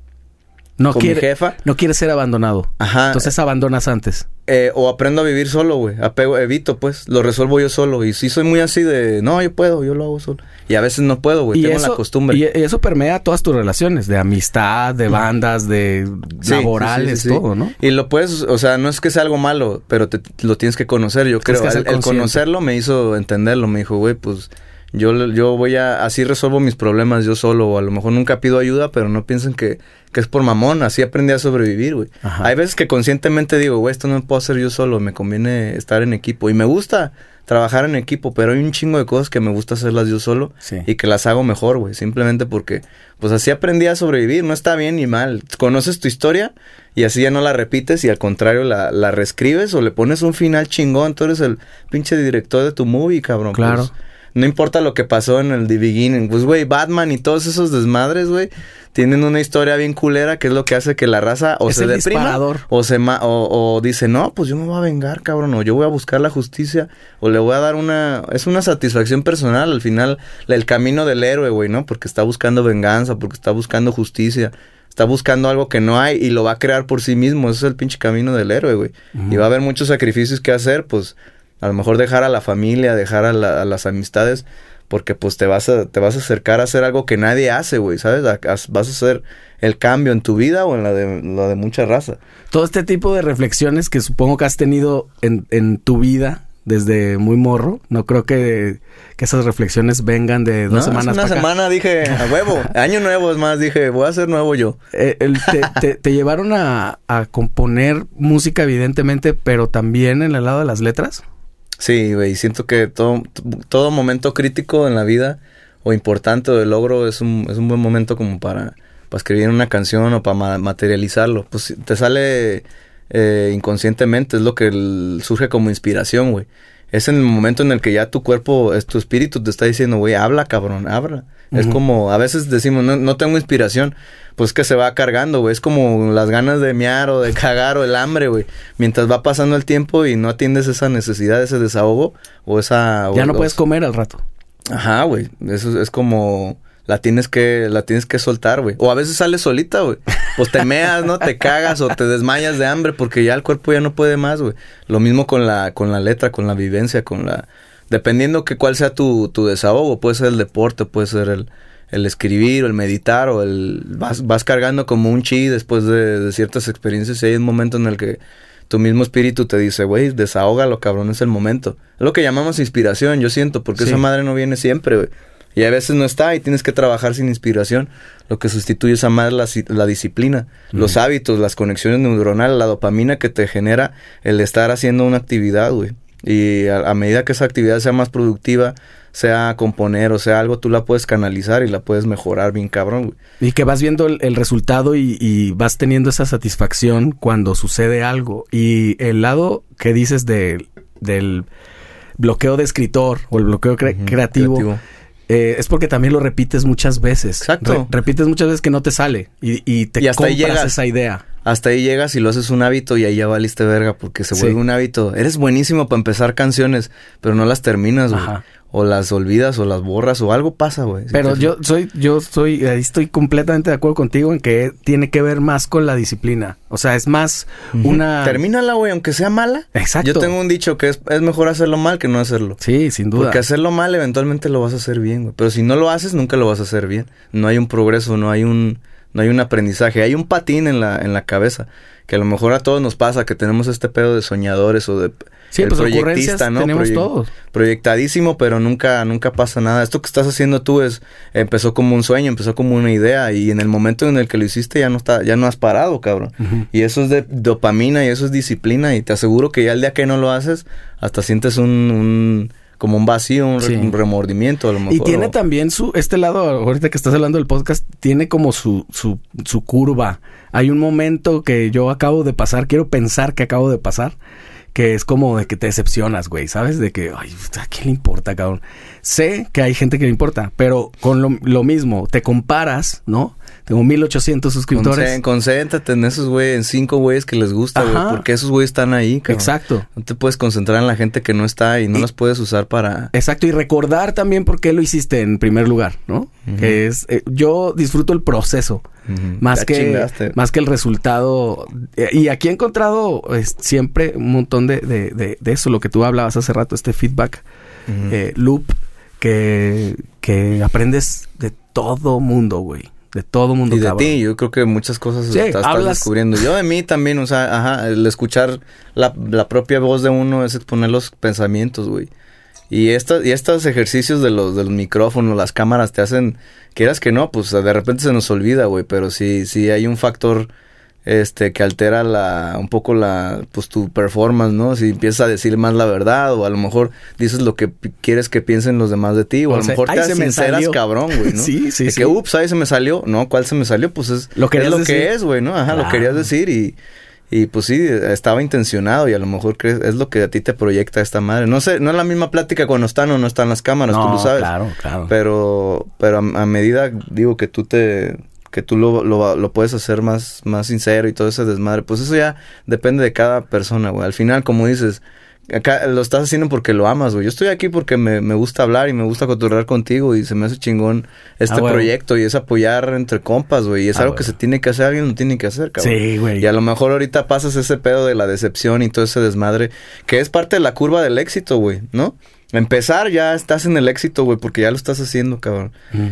no quiere, jefa. No quiere ser abandonado. Ajá. Entonces abandonas antes. Eh, o aprendo a vivir solo, güey. Apego, evito, pues. Lo resuelvo yo solo. Y si soy muy así de, no, yo puedo, yo lo hago solo. Y a veces no puedo, güey. Tengo la costumbre. Y eso permea todas tus relaciones, de amistad, de bandas, de laborales, todo, ¿no? Y lo puedes, o sea, no es que sea algo malo, pero te, lo tienes que conocer. Yo creo. que el conocerlo me hizo entenderlo. Me dijo, güey, pues yo, yo voy a, así resuelvo mis problemas yo solo, o a lo mejor nunca pido ayuda, pero no piensen que, que es por mamón, así aprendí a sobrevivir, güey. Hay veces que conscientemente digo, güey, esto no puedo hacer yo solo, me conviene estar en equipo. Y me gusta trabajar en equipo, pero hay un chingo de cosas que me gusta hacerlas yo solo y que las hago mejor, güey. Simplemente porque, pues así aprendí a sobrevivir, no está bien ni mal. Conoces tu historia y así ya no la repites y al contrario la, la reescribes o le pones un final chingón. Tú eres el pinche director de tu movie, cabrón. Pues. No importa lo que pasó en el The Beginning. Pues, güey, Batman y todos esos desmadres, güey, tienen una historia bien culera que es lo que hace que la raza o se deprima o se o, dice, no, pues yo me voy a vengar, cabrón, o yo voy a buscar la justicia, o le voy a dar una... Es una satisfacción personal al final, el camino del héroe, güey, ¿no? Porque está buscando venganza, porque está buscando justicia está buscando algo que no hay y lo va a crear por sí mismo. Ese es el pinche camino del héroe, güey. Y va a haber muchos sacrificios que hacer, pues a lo mejor dejar a la familia, dejar a, las amistades, porque pues te vas a, te vas a acercar a hacer algo que nadie hace, güey, ¿sabes? Vas a hacer el cambio en tu vida o en la de, la de mucha raza. Todo este tipo de reflexiones que supongo que has tenido en, en tu vida desde muy morro. No creo que, que esas reflexiones vengan de dos semanas. Una semana dije, a huevo, año nuevo es más, dije, voy a ser nuevo yo. Eh, te, te, llevaron a, a componer música, evidentemente, pero también en el lado de las letras. Sí, güey, siento que todo, momento crítico en la vida o importante o de logro es un, es un buen momento como para, para escribir una canción o para materializarlo. Pues te sale eh, inconscientemente, es lo que surge como inspiración, güey. Es en el momento en el que ya tu cuerpo, es tu espíritu te está diciendo, güey, habla, cabrón, habla. Es como, a veces decimos, no, no tengo inspiración, pues que se va cargando, güey. Es como las ganas de mear o de cagar o el hambre, güey. Mientras va pasando el tiempo y no atiendes esa necesidad, ese desahogo o esa... Ya no puedes comer al rato. Ajá, güey. Eso es como la tienes que la tienes que soltar, güey. O a veces sale solita, güey. Pues te meas, ¿no? Te cagas o te desmayas de hambre porque ya el cuerpo ya no puede más, güey. Lo mismo con la con la letra, con la vivencia, con la dependiendo que cuál sea tu, tu desahogo, puede ser el deporte, puede ser el, el escribir o el meditar o el vas, vas cargando como un chi después de, ciertas experiencias y hay un momento en el que tu mismo espíritu te dice, güey, desahógalo, cabrón, es el momento. Es lo que llamamos inspiración, yo siento, porque esa madre no viene siempre, güey. Y a veces no está y tienes que trabajar sin inspiración. Lo que sustituye esa madre la, la disciplina, los hábitos, las conexiones neuronales, la dopamina que te genera el estar haciendo una actividad, güey. Y a, medida que esa actividad sea más productiva, sea componer o sea algo, tú la puedes canalizar y la puedes mejorar bien cabrón, Y que vas viendo el, resultado y, vas teniendo esa satisfacción cuando sucede algo. Y el lado que dices de, del bloqueo de escritor o el bloqueo creativo, eh, es porque también lo repites muchas veces. Exacto. repites muchas veces que no te sale y, y te compras esa idea. Hasta ahí llegas y lo haces un hábito y ahí ya valiste verga porque se vuelve un hábito. Eres buenísimo para empezar canciones, pero no las terminas, güey. O las olvidas o las borras o algo pasa, güey. pero yo soy, yo soy, ahí estoy completamente de acuerdo contigo en que tiene que ver más con la disciplina. O sea, es más una... Termínala, güey, aunque sea mala. Exacto. Yo tengo un dicho que es, es mejor hacerlo mal que no hacerlo. Sí, sin duda. Porque hacerlo mal eventualmente lo vas a hacer bien, güey. Pero si no lo haces, nunca lo vas a hacer bien. No hay un progreso, no hay un no hay un aprendizaje, hay un patín en la, en la cabeza, que a lo mejor a todos nos pasa, que tenemos este pedo de soñadores o de sí, el pues proyectista, ¿no? Tenemos todos. Proyectadísimo, pero nunca, nunca pasa nada. Esto que estás haciendo tú es, empezó como un sueño, empezó como una idea, y en el momento en el que lo hiciste ya no está, ya no has parado, cabrón. Y eso es de dopamina y eso es disciplina, y te aseguro que ya el día que no lo haces, hasta sientes un como un vacío, un, remordimiento a lo mejor. Y tiene también su, este lado, ahorita que estás hablando del podcast, tiene como su, su, su curva. Hay un momento que yo acabo de pasar, quiero pensar que acabo de pasar, que es como de que te decepcionas, güey, ¿sabes? De que, ay, ¿a quién le importa, cabrón? Sé que hay gente que le importa, pero con lo, lo mismo, te comparas, ¿no? Tengo 1800 suscriptores. concéntrate en esos güeyes, en cinco güeyes que les gusta, güey. Porque esos güeyes están ahí, cabrón. Exacto. No te puedes concentrar en la gente que no está y no las puedes usar para. Exacto. Y recordar también por qué lo hiciste en primer lugar, ¿no? Que es. Eh, yo disfruto el proceso. Más que. Más que el resultado. Y aquí he encontrado siempre un montón de, de, de, eso, lo que tú hablabas hace rato, este feedback eh, loop. Que, que aprendes de todo mundo, güey de todo mundo. Y de ti, yo creo que muchas cosas estás, descubriendo. Yo de mí también, o sea, ajá, el escuchar la, la propia voz de uno es exponer los pensamientos, güey. Y, esta, y estos ejercicios de los, de los micrófonos, las cámaras, te hacen, quieras que no, pues de repente se nos olvida, güey, pero sí, sí hay un factor este que altera la un poco la pues tu performance, ¿no? Si empiezas a decir más la verdad o a lo mejor dices lo que quieres que piensen los demás de ti o, a lo mejor te das sinceras cabrón, güey, ¿no? sí, sí, de sí. que ups, ahí se me salió. No, ¿cuál se me salió? Pues es lo, es lo que es, güey, ¿no? Ajá, lo querías decir y y pues sí, estaba intencionado y a lo mejor crees, es lo que a ti te proyecta esta madre. No sé, no es la misma plática cuando están o no están las cámaras, tú lo sabes. Claro, claro. Pero, pero a medida, digo, que tú te, que tú lo, lo, lo, puedes hacer más, más sincero y todo ese desmadre, pues eso ya depende de cada persona, güey. Al final, como dices, acá lo estás haciendo porque lo amas, güey. Yo estoy aquí porque me, me gusta hablar y me gusta cotorrear contigo y se me hace chingón este ah, proyecto y es apoyar entre compas, güey. Y es ah, algo que se tiene que hacer, alguien lo tiene que hacer, cabrón. Sí, güey. Y a lo mejor ahorita pasas ese pedo de la decepción y todo ese desmadre, que es parte de la curva del éxito, güey, ¿no? Empezar ya estás en el éxito, güey, porque ya lo estás haciendo, cabrón.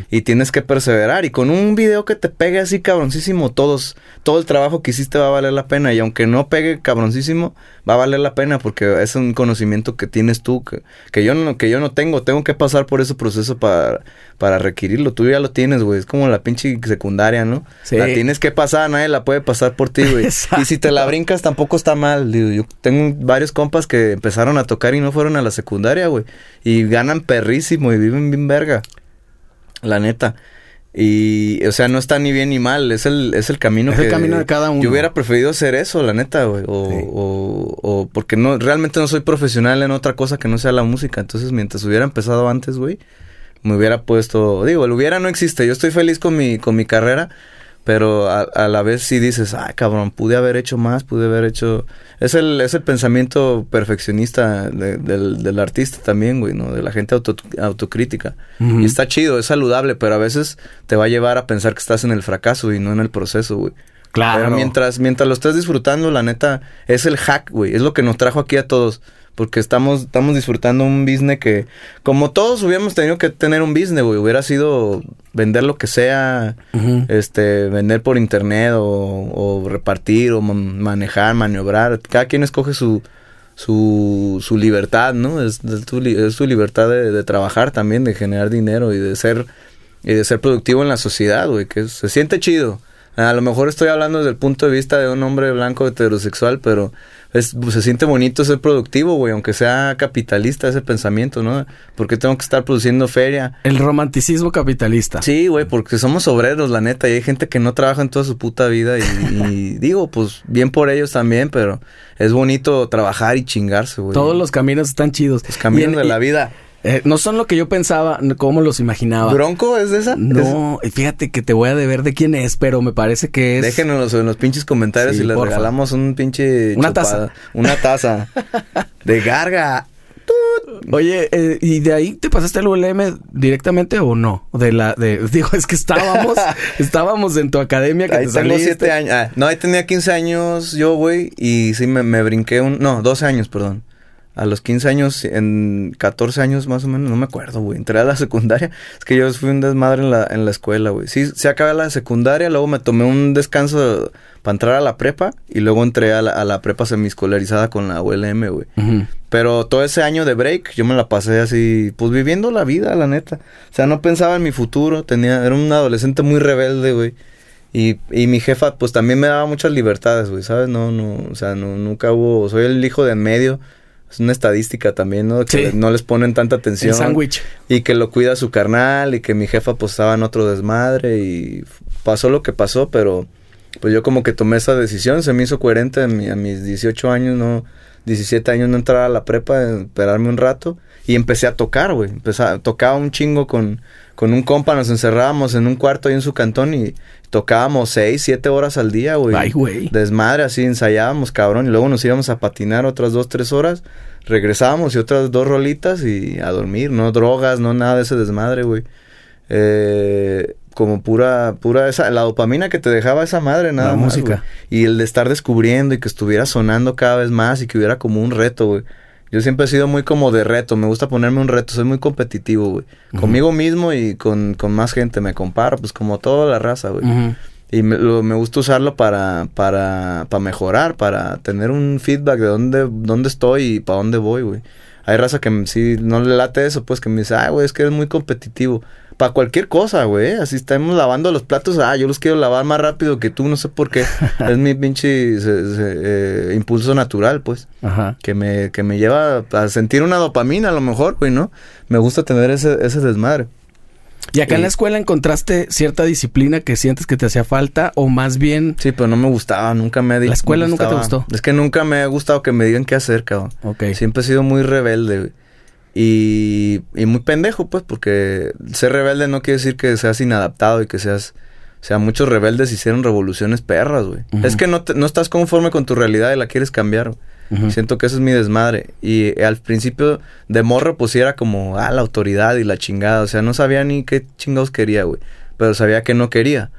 Y tienes que perseverar. Y con un video que te pegue así, cabroncísimo, todos, todo el trabajo que hiciste va a valer la pena. Y aunque no pegue cabroncísimo, va a valer la pena porque es un conocimiento que tienes tú, que, que yo no, que yo no tengo. Tengo que pasar por ese proceso para, para requerirlo. Tú ya lo tienes, güey. Es como la pinche secundaria, ¿no? Sí. La tienes que pasar, nadie la puede pasar por ti, güey. y si te la brincas tampoco está mal. Yo tengo varios compas que empezaron a tocar y no fueron a la secundaria, güey. Y ganan perrísimo y viven bien verga. La neta. Y, o sea, no está ni bien ni mal, es el, es el camino es el camino de cada uno. Yo hubiera preferido hacer eso, la neta, güey. O, o, o, porque no, realmente no soy profesional en otra cosa que no sea la música. Entonces, mientras hubiera empezado antes, güey, me hubiera puesto, digo, el hubiera no existe. Yo estoy feliz con mi, con mi carrera, pero a, a, la vez sí dices, ay, cabrón, pude haber hecho más, pude haber hecho... Es el, es el pensamiento perfeccionista del, del, artista también, güey, ¿no? De la gente auto, autocrítica. Y está chido, es saludable, pero a veces te va a llevar a pensar que estás en el fracaso y no en el proceso, güey. Claro. Pero mientras, mientras lo estés disfrutando, la neta, es el hack, güey. Es lo que nos trajo aquí a todos porque estamos, estamos disfrutando un business que, como todos hubiéramos tenido que tener un business, güey, hubiera sido vender lo que sea, este, vender por internet o, repartir o manejar, maniobrar, cada quien escoge su, su, su libertad, ¿no? Es, es su libertad de, trabajar también, de generar dinero y de ser, y de ser productivo en la sociedad, güey, que se siente chido. A lo mejor estoy hablando desde el punto de vista de un hombre blanco heterosexual, pero es, pues, se siente bonito ser productivo, güey, aunque sea capitalista ese pensamiento, ¿no? Porque tengo que estar produciendo feria. El romanticismo capitalista. Sí, güey, porque somos obreros, la neta, y hay gente que no trabaja en toda su puta vida y, digo, pues bien por ellos también, pero es bonito trabajar y chingarse, güey. Todos los caminos están chidos. Los caminos de la vida. Eh, no son lo que yo pensaba, cómo los imaginaba. ¿Bronco es de esa? No, y fíjate que te voy a deber de quién es, pero me parece que es. Déjenos en los pinches comentarios Sí, y les regalamos un pinche. Una chupada. Una taza. de garga. Oye, eh, ¿y de ahí te pasaste al ULM directamente o no? De la, de, digo, es que estábamos, estábamos en tu academia que Ahí te tengo siete años. Ah, no, ahí tenía 15 años yo, güey. Y sí me, me brinqué un. No, 12 años, perdón. A los 15 años, en 14 años más o menos, no me acuerdo, güey. Entré a la secundaria. Es que yo fui un desmadre en la, en la escuela, güey. Sí, se acabé la secundaria, luego me tomé un descanso para entrar a la prepa. Y luego entré a la, a la prepa semiescolarizada con la ULM, güey. Pero todo ese año de break, yo me la pasé así, pues viviendo la vida, la neta. O sea, no pensaba en mi futuro, tenía, era un adolescente muy rebelde, güey. Y, y mi jefa, pues también me daba muchas libertades, güey, ¿sabes? No, no, o sea, no, nunca hubo, soy el hijo de en medio. Es una estadística también, ¿no? Que Sí. no les ponen tanta atención. El sándwich. Y que lo cuida su carnal y que mi jefa pues estaba en otro desmadre y pasó lo que pasó, pero pues yo como que tomé esa decisión, se me hizo coherente a, mi- a mis 18 años, no 17 años no entrar a la prepa, esperarme un rato y empecé a tocar, güey, tocaba un chingo con, con un compa, nos encerrábamos en un cuarto ahí en su cantón y tocábamos 6, 7 horas al día, güey. Ay, güey. Desmadre, así ensayábamos, cabrón, y luego nos íbamos a patinar otras 2, 3 horas, regresábamos y otras dos rolitas y a dormir, no drogas, no nada de ese desmadre, güey. Eh, como pura, pura esa, la dopamina que te dejaba esa madre, nada La más, música. Y el de estar descubriendo y que estuviera sonando cada vez más y que hubiera como un reto, güey. Yo siempre he sido muy como de reto, me gusta ponerme un reto, soy muy competitivo, güey. Conmigo mismo y con, con más gente me comparo, pues como toda la raza, güey. Y me, lo- me gusta usarlo para, para, para mejorar, para tener un feedback de dónde, dónde estoy y para dónde voy, güey. Hay raza que sí no le late eso, pues que me dice, ay, güey, es que eres muy competitivo. Para cualquier cosa, güey. Así estamos lavando los platos, ah, yo los quiero lavar más rápido que tú, no sé por qué. es mi pinche se- se- eh, impulso natural, pues. Ajá. Que me, que me lleva a sentir una dopamina, a lo mejor, güey, ¿no? Me gusta tener ese, ese desmadre. ¿Y acá en la escuela encontraste cierta disciplina que sientes que te hacía falta o más bien... Sí, pero no me gustaba, nunca me... ¿La escuela me nunca te gustó? Es que nunca me ha gustado que me digan qué hacer, cabrón. Ok. Siempre he sido muy rebelde, güey. Y, y muy pendejo, pues, porque ser rebelde no quiere decir que seas inadaptado y que seas... O sea, muchos rebeldes hicieron revoluciones perras, güey. Es que no, te- no estás conforme con tu realidad y la quieres cambiar. Siento que eso es mi desmadre. Y eh, al principio de morro, pues era como, ah, la autoridad y la chingada. O sea, no sabía ni qué chingados quería, güey. Pero sabía que no quería.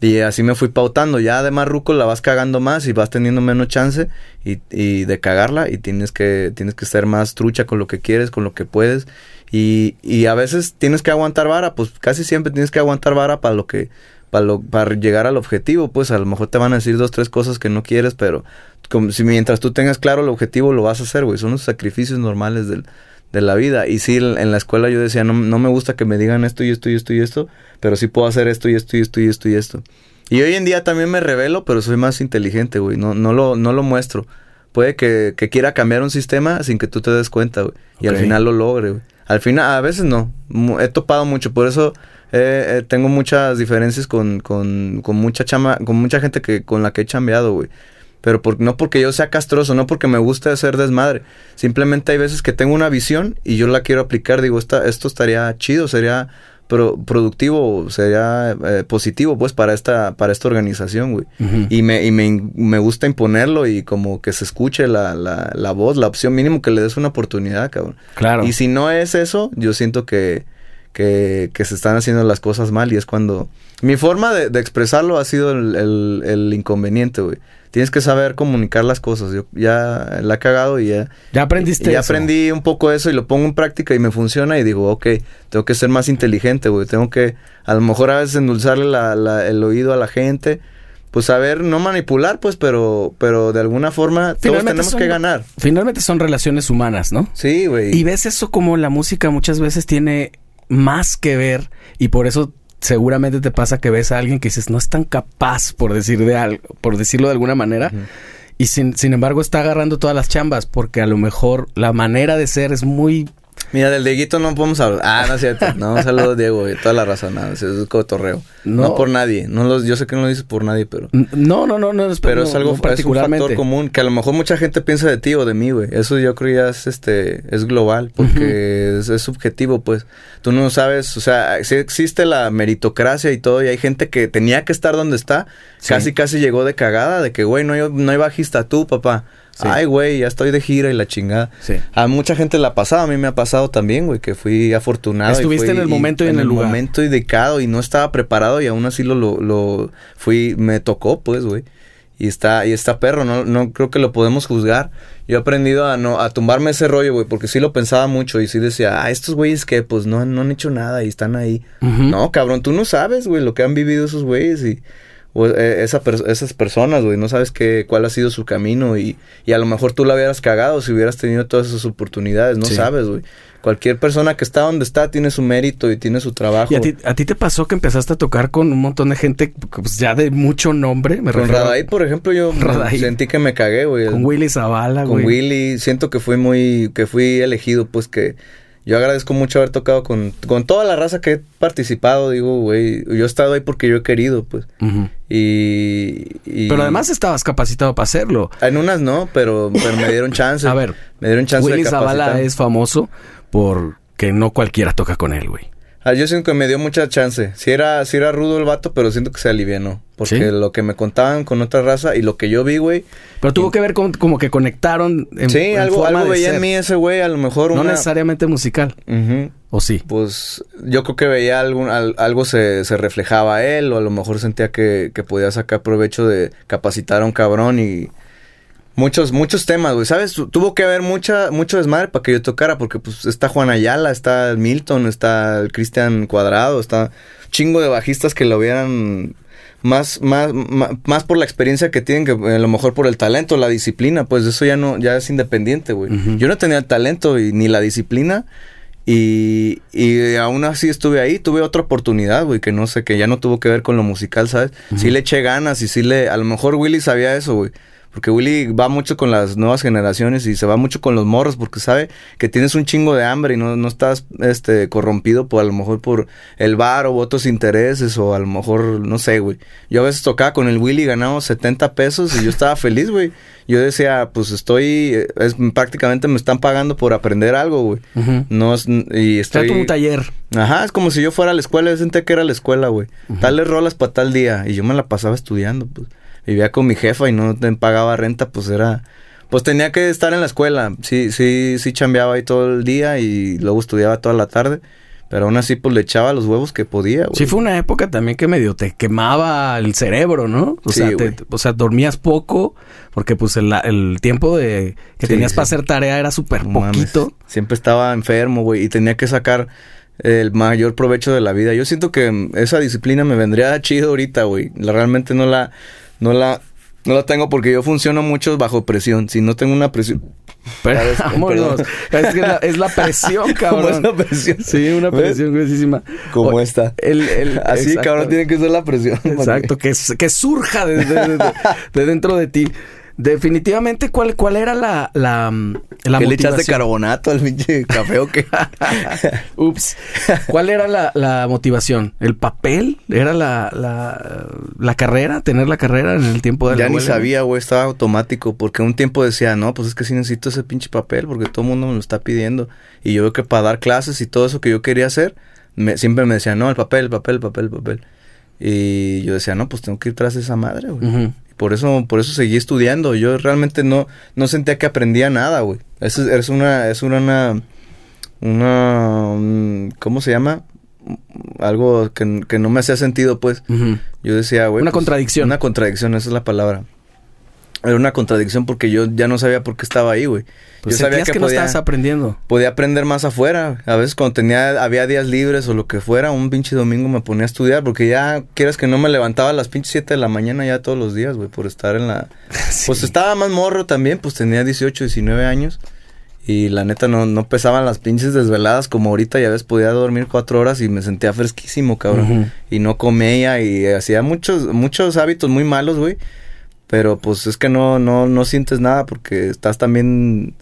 Y así me fui pautando. Ya de marruco la vas cagando más y vas teniendo menos chance y, y de cagarla. Y tienes que, tienes que ser más trucha con lo que quieres, con lo que puedes. Y, y a veces tienes que aguantar vara. Pues casi siempre tienes que aguantar vara para lo que... Para, lo, para llegar al objetivo, pues a lo mejor te van a decir dos, tres cosas que no quieres, pero como si mientras tú tengas claro el objetivo lo vas a hacer, güey. Son los sacrificios normales del, de la vida. Y sí, en la escuela yo decía, no, no me gusta que me digan esto y esto y esto y esto, pero sí puedo hacer esto y esto y esto y esto y esto. Y hoy en día también me revelo, pero soy más inteligente, güey. No, no, lo, no lo muestro. Puede que, que quiera cambiar un sistema sin que tú te des cuenta, güey. Y al final lo logre, güey. Al final, a veces no. He topado mucho, por eso eh, eh, tengo muchas diferencias con, con, con mucha chama, con mucha gente que con la que he chambeado, güey. Pero por- no porque yo sea castroso, no porque me guste hacer desmadre. Simplemente hay veces que tengo una visión y yo la quiero aplicar. Digo, esta, esto estaría chido, sería pro- productivo, sería eh, positivo, pues, para esta, para esta organización, güey. Y, me, y me, me gusta imponerlo y como que se escuche la, la, la voz, la opción mínimo que le des una oportunidad, cabrón. Claro. Y si no es eso, yo siento que, que, que se están haciendo las cosas mal y es cuando... Mi forma de, de expresarlo ha sido el, el- el inconveniente, güey. Tienes que saber comunicar las cosas. Yo ya la he cagado y ya... ya aprendiste y ya eso. aprendí un poco eso y lo pongo en práctica y me funciona y digo, ok, tengo que ser más inteligente, güey. Tengo que a lo mejor a veces endulzarle la- la- el oído a la gente. Pues saber, no manipular, pues, pero, pero de alguna forma todos Finalmente tenemos son- que ganar. Finalmente son relaciones humanas, ¿no? Sí, güey. Y ves eso como la música muchas veces tiene más que ver y por eso seguramente te pasa que ves a alguien que dices no es tan capaz por decir de algo, por decirlo de alguna manera y sin, sin embargo está agarrando todas las chambas porque a lo mejor la manera de ser es muy Mira, del Dieguito no podemos hablar. Ah, no es cierto. No, saludos Diego, güey. Toda la raza, nada. Es cotorreo. No. no por nadie. No los, yo sé que no lo dices por nadie, pero. No, no, no, no. Es, pero es algo, es un factor común que a lo mejor mucha gente piensa de ti o de mí, güey. Eso yo creo ya es, este, es global, porque es, subjetivo, pues. Tú no sabes, o sea, si existe la meritocracia y todo, y hay gente que tenía que estar donde está, casi, casi llegó de cagada, de que, güey, no hay, no hay bajista tú, papá. Ay, güey, ya estoy de gira y la chingada. Sí. A mucha gente la ha pasado, a mí me ha pasado también, güey, que fui afortunado. Estuviste en el momento y, en, el, lugar. momento indicado y no estaba preparado y aún así lo, lo, lo fui, me tocó, pues, güey. Y está, y está perro, no, no creo que lo podemos juzgar. Yo he aprendido a no, a tumbarme ese rollo, güey, porque sí lo pensaba mucho y sí decía, ah, estos güeyes que pues no, no han hecho nada y están ahí. No, cabrón, tú no sabes, güey, lo que han vivido esos güeyes y o, eh, esa esas personas, güey, no sabes qué, cuál ha sido su camino y, y, a lo mejor tú la hubieras cagado si hubieras tenido todas esas oportunidades, no sabes, güey. Cualquier persona que está donde está tiene su mérito y tiene su trabajo. ¿Y a ti, a ti te pasó que empezaste a tocar con un montón de gente pues, ya de mucho nombre? Me con Radai, por ejemplo, yo sentí que me cagué, güey. Con Willy Zavala, güey. Con Willy, siento que fui muy, que fui elegido, pues que yo agradezco mucho haber tocado con, con toda la raza que he participado. Digo, güey, yo he estado ahí porque yo he querido, pues. y, Pero además estabas capacitado para hacerlo. En unas no, pero, pero me dieron chance. A ver, me dieron chance Willy Zavala es famoso porque no cualquiera toca con él, güey. Ah, yo siento que me dio mucha chance. Si era, si era rudo el vato, pero siento que se alivianó. Porque lo que me contaban con otra raza y lo que yo vi, güey. Pero tuvo que ver con como que conectaron en, Sí, algo, algo veía en mí ese güey, a lo mejor No necesariamente musical. ¿O sí? Pues yo creo que veía algún, algo se, se reflejaba a él, o a lo mejor sentía que, que podía sacar provecho de capacitar a un cabrón y Muchos, muchos temas, güey. ¿Sabes? Tuvo que haber mucha, mucho desmadre para que yo tocara, porque pues está Juan Ayala, está el Milton, está el Cristian Cuadrado, está chingo de bajistas que lo hubieran más, más, más, por la experiencia que tienen que a lo mejor por el talento, la disciplina, pues eso ya no, ya es independiente, güey. Yo no tenía el talento y ni la disciplina. Y, y aún así estuve ahí, tuve otra oportunidad, güey, que no sé, que ya no tuvo que ver con lo musical, ¿sabes? Sí le eché ganas y sí le, a lo mejor Willy sabía eso, güey. Porque Willy va mucho con las nuevas generaciones y se va mucho con los morros porque sabe que tienes un chingo de hambre y no, no estás este, corrompido por a lo mejor por el bar o otros intereses o a lo mejor, no sé, güey. Yo a veces tocaba con el Willy y ganamos 70 pesos y yo estaba feliz, güey. Yo decía, pues estoy, es, prácticamente me están pagando por aprender algo, güey. No y estoy... como un taller. Ajá, es como si yo fuera a la escuela, yo sentía que era la escuela, güey. Tales rolas para tal día y yo me la pasaba estudiando, pues vivía con mi jefa y no pagaba renta, pues era... Pues tenía que estar en la escuela. Sí, sí, sí chambeaba ahí todo el día y luego estudiaba toda la tarde. Pero aún así, pues le echaba los huevos que podía, güey. Sí, fue una época también que medio te quemaba el cerebro, ¿no? O, sea, o sea, dormías poco, porque pues el, tiempo de que tenías para hacer tarea era súper poquito. Siempre estaba enfermo, güey, y tenía que sacar el mayor provecho de la vida. Yo siento que esa disciplina me vendría chido ahorita, güey. Realmente no la no la, no la tengo porque yo funciono mucho bajo presión. Si no tengo una presión. Pero, vámonos. es, que es, la, presión, cabrón. es la presión? Sí, una presión gruesísima. Como esta. El, Así, cabrón, tiene que ser la presión. Exacto, que, que surja de, de, dentro de ti. Definitivamente, ¿cuál, cuál era la, la, la ¿Que le echaste carbonato al pinche café o qué? Ups. ¿Cuál era la, la motivación? ¿El papel? ¿Era la, la, la, carrera? ¿Tener la carrera en el tiempo de la Ya ni sabía, güey. Estaba automático. Porque un tiempo decía, no, pues es que sí necesito ese pinche papel porque todo el mundo me lo está pidiendo. Y yo veo que para dar clases y todo eso que yo quería hacer, me, siempre me decían, no, el papel, el papel, el papel, el papel. Y yo decía, no, pues tengo que ir tras esa madre, güey por eso, por eso seguí estudiando. Yo realmente no, no sentía que aprendía nada, güey. Es, es una, es una, una, ¿cómo se llama? Algo que, no me hacía sentido, pues. Yo decía, güey. Una pues, contradicción. Una contradicción, esa es la palabra. Era una contradicción porque yo ya no sabía por qué estaba ahí, güey. Pues yo sabía que, no estabas aprendiendo. Podía aprender más afuera. A veces cuando tenía, había días libres o lo que fuera, un pinche domingo me ponía a estudiar porque ya, quieras que no me levantaba a las pinches 7 de la mañana ya todos los días, güey, por estar en la... Pues estaba más morro también, pues tenía 18, 19 años. Y la neta no, no pesaban las pinches desveladas como ahorita, ya ves, podía dormir cuatro horas y me sentía fresquísimo, cabrón. Y no comía y hacía muchos, muchos hábitos muy malos, güey pero pues es que no, no, no sientes nada porque estás también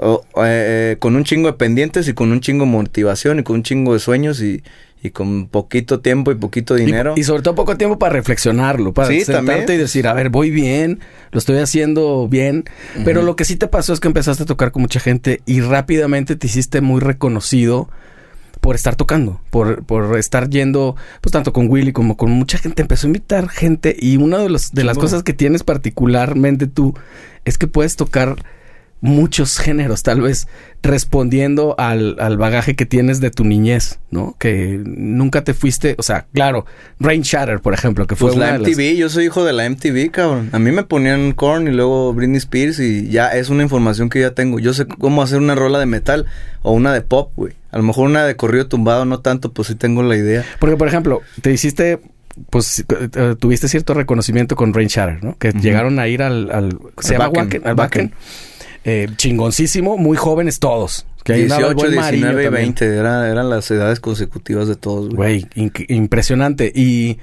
eh, eh, con un chingo de pendientes y con un chingo de motivación y con un chingo de sueños y, y con poquito tiempo y poquito dinero. Y, y sobre todo poco tiempo para reflexionarlo, para Sí, sentarte también. y decir, a ver, voy bien, lo estoy haciendo bien. Pero lo que sí te pasó es que empezaste a tocar con mucha gente y rápidamente te hiciste muy reconocido por estar tocando, por, por estar yendo, pues tanto con Willy como con mucha gente. Empezó a invitar gente y una de, los, de las cosas que tienes particularmente tú es que puedes tocar muchos géneros, tal vez respondiendo al, al bagaje que tienes de tu niñez, ¿no? Que nunca te fuiste, o sea, claro, Rain Shatter, por ejemplo, que fue Pues una la de las- MTV, yo soy hijo de la MTV, cabrón. A mí me ponían Korn y luego Britney Spears y ya es una información que ya tengo. Yo sé cómo hacer una rola de metal o una de pop, güey. A lo mejor una de corrido tumbado, no tanto, pues sí tengo la idea. Porque, por ejemplo, te hiciste, pues, eh, tuviste cierto reconocimiento con Rain Shatter, ¿no? Que Ujú. llegaron a ir al, al se Al llama Wacken, al Wacken. Eh, chingoncísimo, muy jóvenes todos. Que ahí andaba el 18, buen Marillo 19 y también. 20 era- eran las edades consecutivas de todos, güey. Güey, impresionante. Y,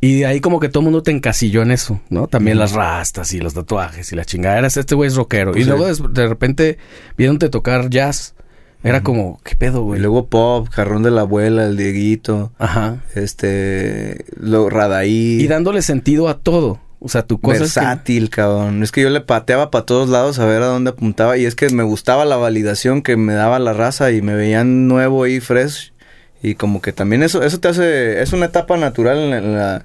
y de ahí como que todo el mundo te encasilló en eso, ¿no? También las rastas y los tatuajes y la chingada. Eras este güey es rockero. Pues y sí. luego des- de, repente viéndote tocar jazz. Era como, ¿qué pedo, Y güey? luego pop, jarrón de la abuela, el Dieguito, Ajá. este, lo Radaí. Y dándole sentido a todo. O sea, tu cosa es que- versátil, cabrón. Es que yo le pateaba para todos lados a ver a dónde apuntaba. Y es que me gustaba la validación que me daba la raza y me veían nuevo y fresh. Y como que también eso, eso te hace, es una etapa natural en la,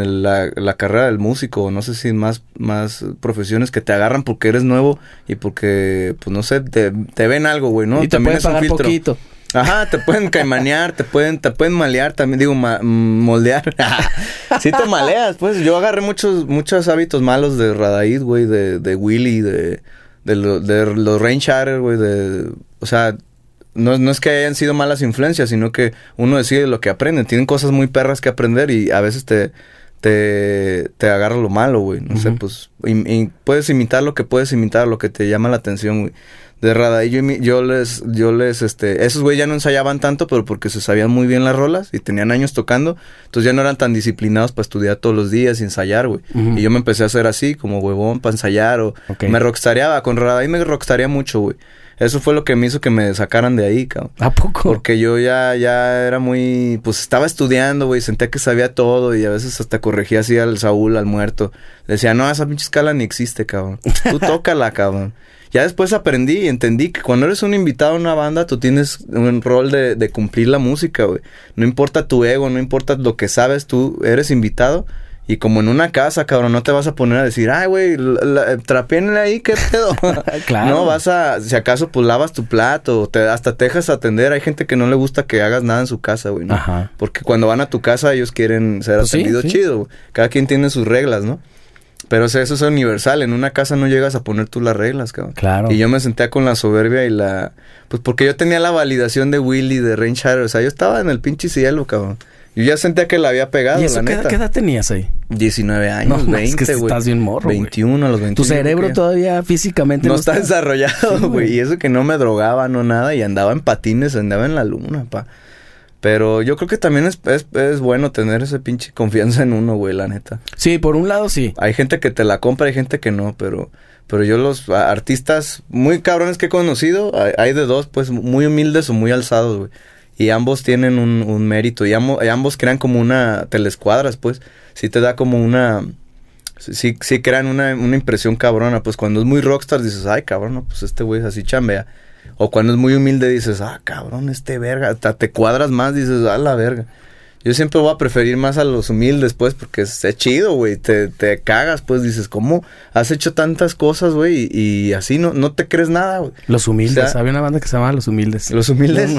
en la, en el- la- la carrera del músico. No sé si más, más profesiones que te agarran porque eres nuevo y porque, pues no sé, te, te ven algo, güey, ¿no? y te también pueden es un filtro. poquito. Ajá, te pueden caimanear, te pueden, te pueden malear también, digo, ma- mm, moldear. sí te maleas, pues. Yo agarré muchos, muchos hábitos malos de Radaid, güey, de, de Willy, de, de, lo- de los Rain Shatter, güey, de... O sea, no, no es que hayan sido malas influencias, sino que uno decide lo que aprende. Tienen cosas muy perras que aprender y a veces te... Te, te agarra lo malo, güey. No sé, pues. im- puedes imitar lo que puedes imitar, lo que te llama la atención, güey de Rada. Y yo, les, yo les, este, esos güey ya no ensayaban tanto, pero porque se sabían muy bien las rolas y tenían años tocando, entonces ya no eran tan disciplinados para estudiar todos los días y ensayar, güey. Y yo me empecé a hacer así, como huevón, para ensayar o Ok. me rockstareaba. Con Rada y me rockstaría mucho, güey. Eso fue lo que me hizo que me sacaran de ahí, cabrón. ¿A poco? Porque yo ya, ya era muy, pues estaba estudiando, güey, sentía que sabía todo y a veces hasta corregía así al Saúl, al muerto. Le decía, no, esa pinche escala ni existe, cabrón. Tú tócala, cabrón. Ya después aprendí y entendí que cuando eres un invitado a una banda, tú tienes un rol de, de cumplir la música, güey. No importa tu ego, no importa lo que sabes, tú eres invitado. Y como en una casa, cabrón, no te vas a poner a decir, ay, güey, la- trapéenle ahí, qué pedo. Claro. No, vas a, si acaso, pues lavas tu plato, o te, hasta te dejas atender. Hay gente que no le gusta que hagas nada en su casa, güey, ¿no? Ajá. Porque cuando van a tu casa, ellos quieren ser Pues atendidos sí. chido, güey. Cada quien tiene sus reglas, ¿no? Pero o sea, eso es universal. En una casa no llegas a poner tú las reglas, cabrón. Claro. Y yo me sentía con la soberbia y la... Pues porque yo tenía la validación de Willy, de Rain Shadow. O sea, yo estaba en el pinche cielo, cabrón. Yo ya sentía que la había pegado, ¿Y eso la qué, neta. qué edad tenías ahí? 19 años, No, 20, es que güey. estás bien morro, güey. 21 a los 21. Tu creo cerebro todavía físicamente no está desarrollado, güey. y eso que no me drogaba, no nada. Y andaba en patines, andaba en la luna, pa. Pero yo creo que también es, es, es bueno tener ese pinche confianza en uno, güey, la neta. Sí, por un lado sí. Hay gente que te la compra, hay gente que no, pero... Pero yo los artistas muy cabrones que he conocido, hay, hay de dos, pues, muy humildes o muy alzados, güey. Y ambos tienen un, mérito. Y, ambos crean como una... Telescuadras, pues. Sí te da como una... Sí, sí crean una, una impresión cabrona. Pues cuando es muy rockstar dices, ay, cabrón, pues este güey es así chambea. O cuando es muy humilde dices, ah, cabrón, este verga. Hasta te cuadras más, dices, ah, la verga. Yo siempre voy a preferir más a los humildes, pues, porque es, es chido, güey. Te, te cagas, pues, dices, ¿cómo has hecho tantas cosas, güey? Y, y así no, no te crees nada, güey. Los humildes. O sea- Había una banda que se llamaba Los Humildes. Los humildes.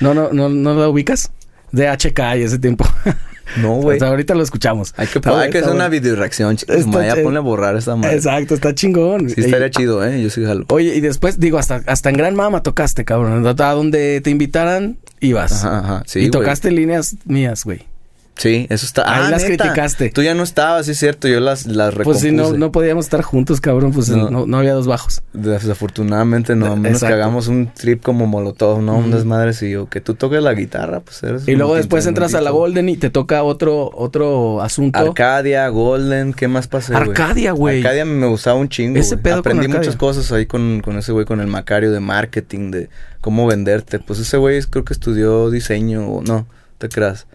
No, no, no, no, no, la ubicas. De HK y ese tiempo. No, güey. Hasta ahorita lo escuchamos. Hay que, hay que hacer una bueno. video reacción, chicos. Está Vaya, chido. ponle a borrar esta madre. Exacto, está chingón. Sí, estaría chido, ¿eh? Yo sí jalo. Oye, y después, digo, hasta, hasta en Gran Mama tocaste, cabrón. A donde te invitaran, ibas. Ajá, ajá. Sí, y tocaste líneas mías, güey. Sí, eso está. Ahí Ah, las neta. criticaste. Tú ya no estabas, sí es cierto. Yo las, las Pues si no, no podíamos estar juntos, cabrón, pues No. no, no había dos bajos. Desafortunadamente no, a menos que hagamos un trip como Molotov, ¿no? Un desmadre si yo, que tú toques la guitarra, pues eres Y luego después entras a la. Golden y te toca otro, otro asunto. Arcadia, Golden, ¿qué más güey? Arcadia, güey. Arcadia me gustaba un chingo, Ese pedo Aprendí muchas cosas ahí con, con ese güey, con el Macario de marketing, de cómo venderte. Pues ese güey creo que estudió diseño, o no, te creas.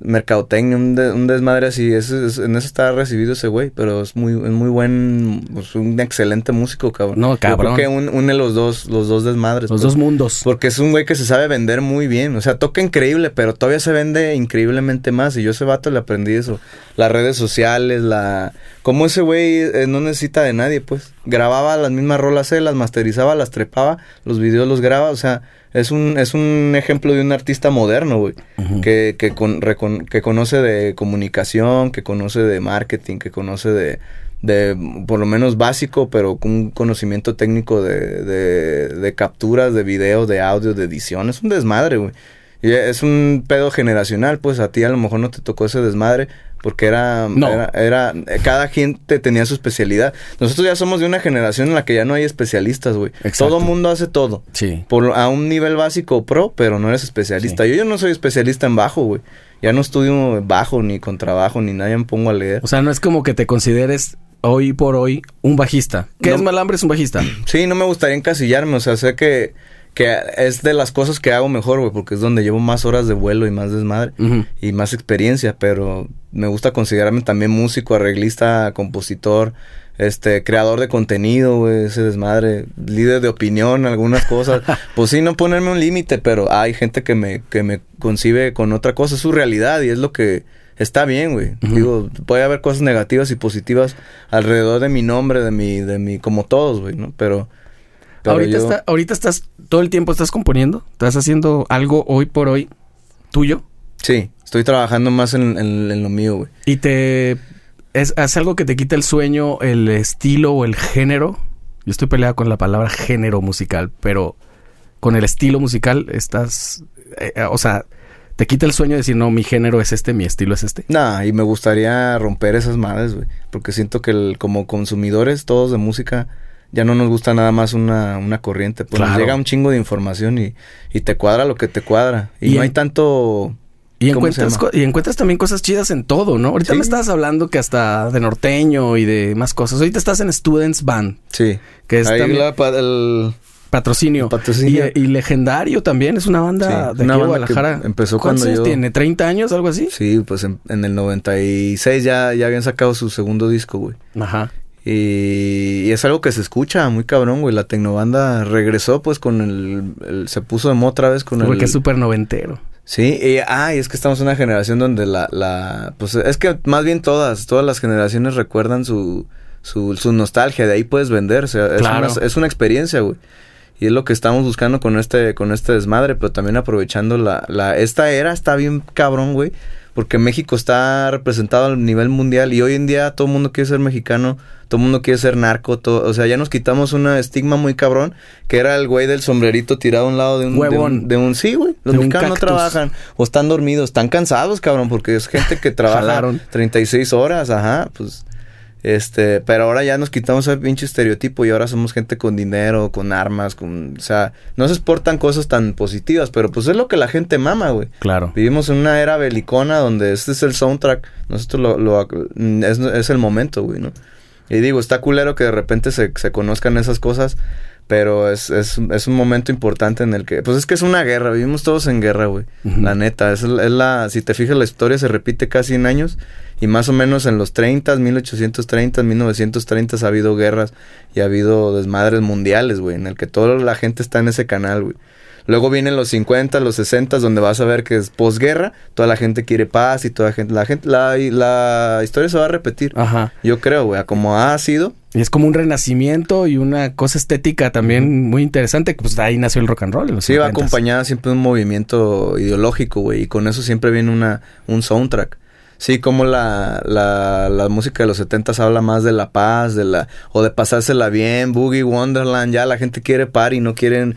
Mercadotecnia, un, de- un desmadre así. Ese, es- en eso está recibido ese güey, pero es muy, es muy buen, pues, un excelente músico, cabrón. No, Yo cabrón. creo que un- une los dos, los dos desmadres. Los pues. dos mundos. Porque es un güey que se sabe vender muy bien. O sea, toca increíble, pero todavía se vende increíblemente más. Y yo a ese vato le aprendí eso. Las redes sociales, la... Como ese güey eh, no necesita de nadie, pues. Grababa las mismas rolas él, las masterizaba, las trepaba, los videos los graba. O sea, es un, es un ejemplo de un artista moderno, güey. Que, que, con- recon- que conoce de comunicación, que conoce de marketing, que conoce de, de por lo menos básico, pero con un conocimiento técnico de, de, de capturas, de video, de audio, de edición. Es un desmadre, güey. Y es un pedo generacional, pues a ti a lo mejor no te tocó ese desmadre porque era, No. era, era- cada gente tenía su especialidad. Nosotros ya somos de una generación en la que ya no hay especialistas, güey. Todo mundo hace todo. Sí. Por, a un nivel básico pro, pero no eres especialista. Yo, yo no soy especialista en bajo, güey. Ya no estudio bajo, ni contrabajo, ni nada, ya me pongo a leer. O sea, no es como que te consideres hoy por hoy un bajista. ¿Qué No. es Malambre? Es un bajista. Sí, no me gustaría encasillarme, o sea, sé que, que es de las cosas que hago mejor, güey, porque es donde llevo más horas de vuelo y más desmadre y más experiencia, pero me gusta considerarme también músico, arreglista, compositor, este, creador de contenido, güey, ese desmadre, líder de opinión, algunas cosas. pues sí, no ponerme un límite, pero hay gente que me, que me concibe con otra cosa, es su realidad y es lo que está bien, güey. Digo, puede haber cosas negativas y positivas alrededor de mi nombre, de mi, de mi, como todos, güey, ¿no? Pero, pero Ahorita, yo- está, ahorita estás, todo el tiempo estás componiendo. Estás haciendo algo hoy por hoy tuyo. Sí, estoy trabajando más en, en- en lo mío, güey. Y te... Es, es algo que te quita el sueño, el estilo o el género. Yo estoy peleado con la palabra género musical, pero con el estilo musical estás... eh, eh, o sea, te quita el sueño de decir, no, mi género es este, mi estilo es este. Nah, y me gustaría romper esas madres, güey. Porque siento que el- como consumidores, todos de música, ya no nos gusta nada más una, una corriente. Pues nos llega un chingo de información y, y te cuadra lo que te cuadra. Y, Y no hay tanto... Y ¿Cómo se encuentras, y encuentras también cosas chidas en todo, ¿no? Ahorita Sí. me estabas hablando que hasta de norteño y de más cosas. Ahorita estás en Students Band, Sí. que es Ahí también la el- patrocinio. patrocinio. Y, y legendario también, es una banda Sí, de una aquí banda que Guadalajara. empezó ¿Cuántos cuando años yo- tiene? ¿30 años, algo así? Sí, pues en, en el 96 ya, ya habían sacado su segundo disco, güey. Ajá. Y, y es algo que se escucha muy cabrón, güey. La tecnobanda regresó pues con el, el- se puso de moda otra vez con Porque el es súper noventero. Sí, y, ah, y es que estamos en una generación donde la, la, pues es que más bien todas, todas las generaciones recuerdan su, su, su nostalgia, de ahí puedes vender, o sea, es, Claro. una, es una experiencia, güey. Y es lo que estamos buscando con este, con este desmadre, pero también aprovechando la, la, esta era está bien cabrón, güey, porque México está representado a nivel mundial y hoy en día todo el mundo quiere ser mexicano, todo el mundo quiere ser narco, todo, o sea, ya nos quitamos un estigma muy cabrón, que era el güey del sombrerito tirado a un lado de un, de Huevón. un, de un- sí, güey, los De mexicanos no trabajan o están dormidos, están cansados, cabrón, porque es gente que trabaja Jalaron. 36 horas, ajá, pues este, pero ahora ya nos quitamos ese pinche estereotipo y ahora somos gente con dinero, con armas, con, o sea, no se exportan cosas tan positivas, pero pues es lo que la gente mama, güey. Claro. Vivimos en una era belicona donde este es el soundtrack, nosotros lo, lo es, es el momento, güey, ¿no? Y digo, está culero que de repente se, se conozcan esas cosas, pero es, es, es un momento importante en el que, pues es que es una guerra, vivimos todos en guerra, güey. La neta, es, es la, si te fijas, la historia se repite casi en años y más o menos en los 30, 1830, 1930 ha habido guerras y ha habido desmadres mundiales, güey, en el que toda la gente está en ese canal, güey. Luego vienen los 50, los 60, donde vas a ver que es posguerra, toda la gente quiere paz y toda la gente, la gente, la, la historia se va a repetir. Ajá. Yo creo, güey, a como ha sido. Y es como un renacimiento y una cosa estética también muy interesante. que, Pues de ahí nació el rock and roll. Sí, va 50s. acompañada siempre de un movimiento ideológico, güey, y con eso siempre viene una, un soundtrack. Sí, como la, la, la música de los 70 habla más de la paz, de la, o de pasársela bien, Boogie Wonderland, ya la gente quiere party, no quieren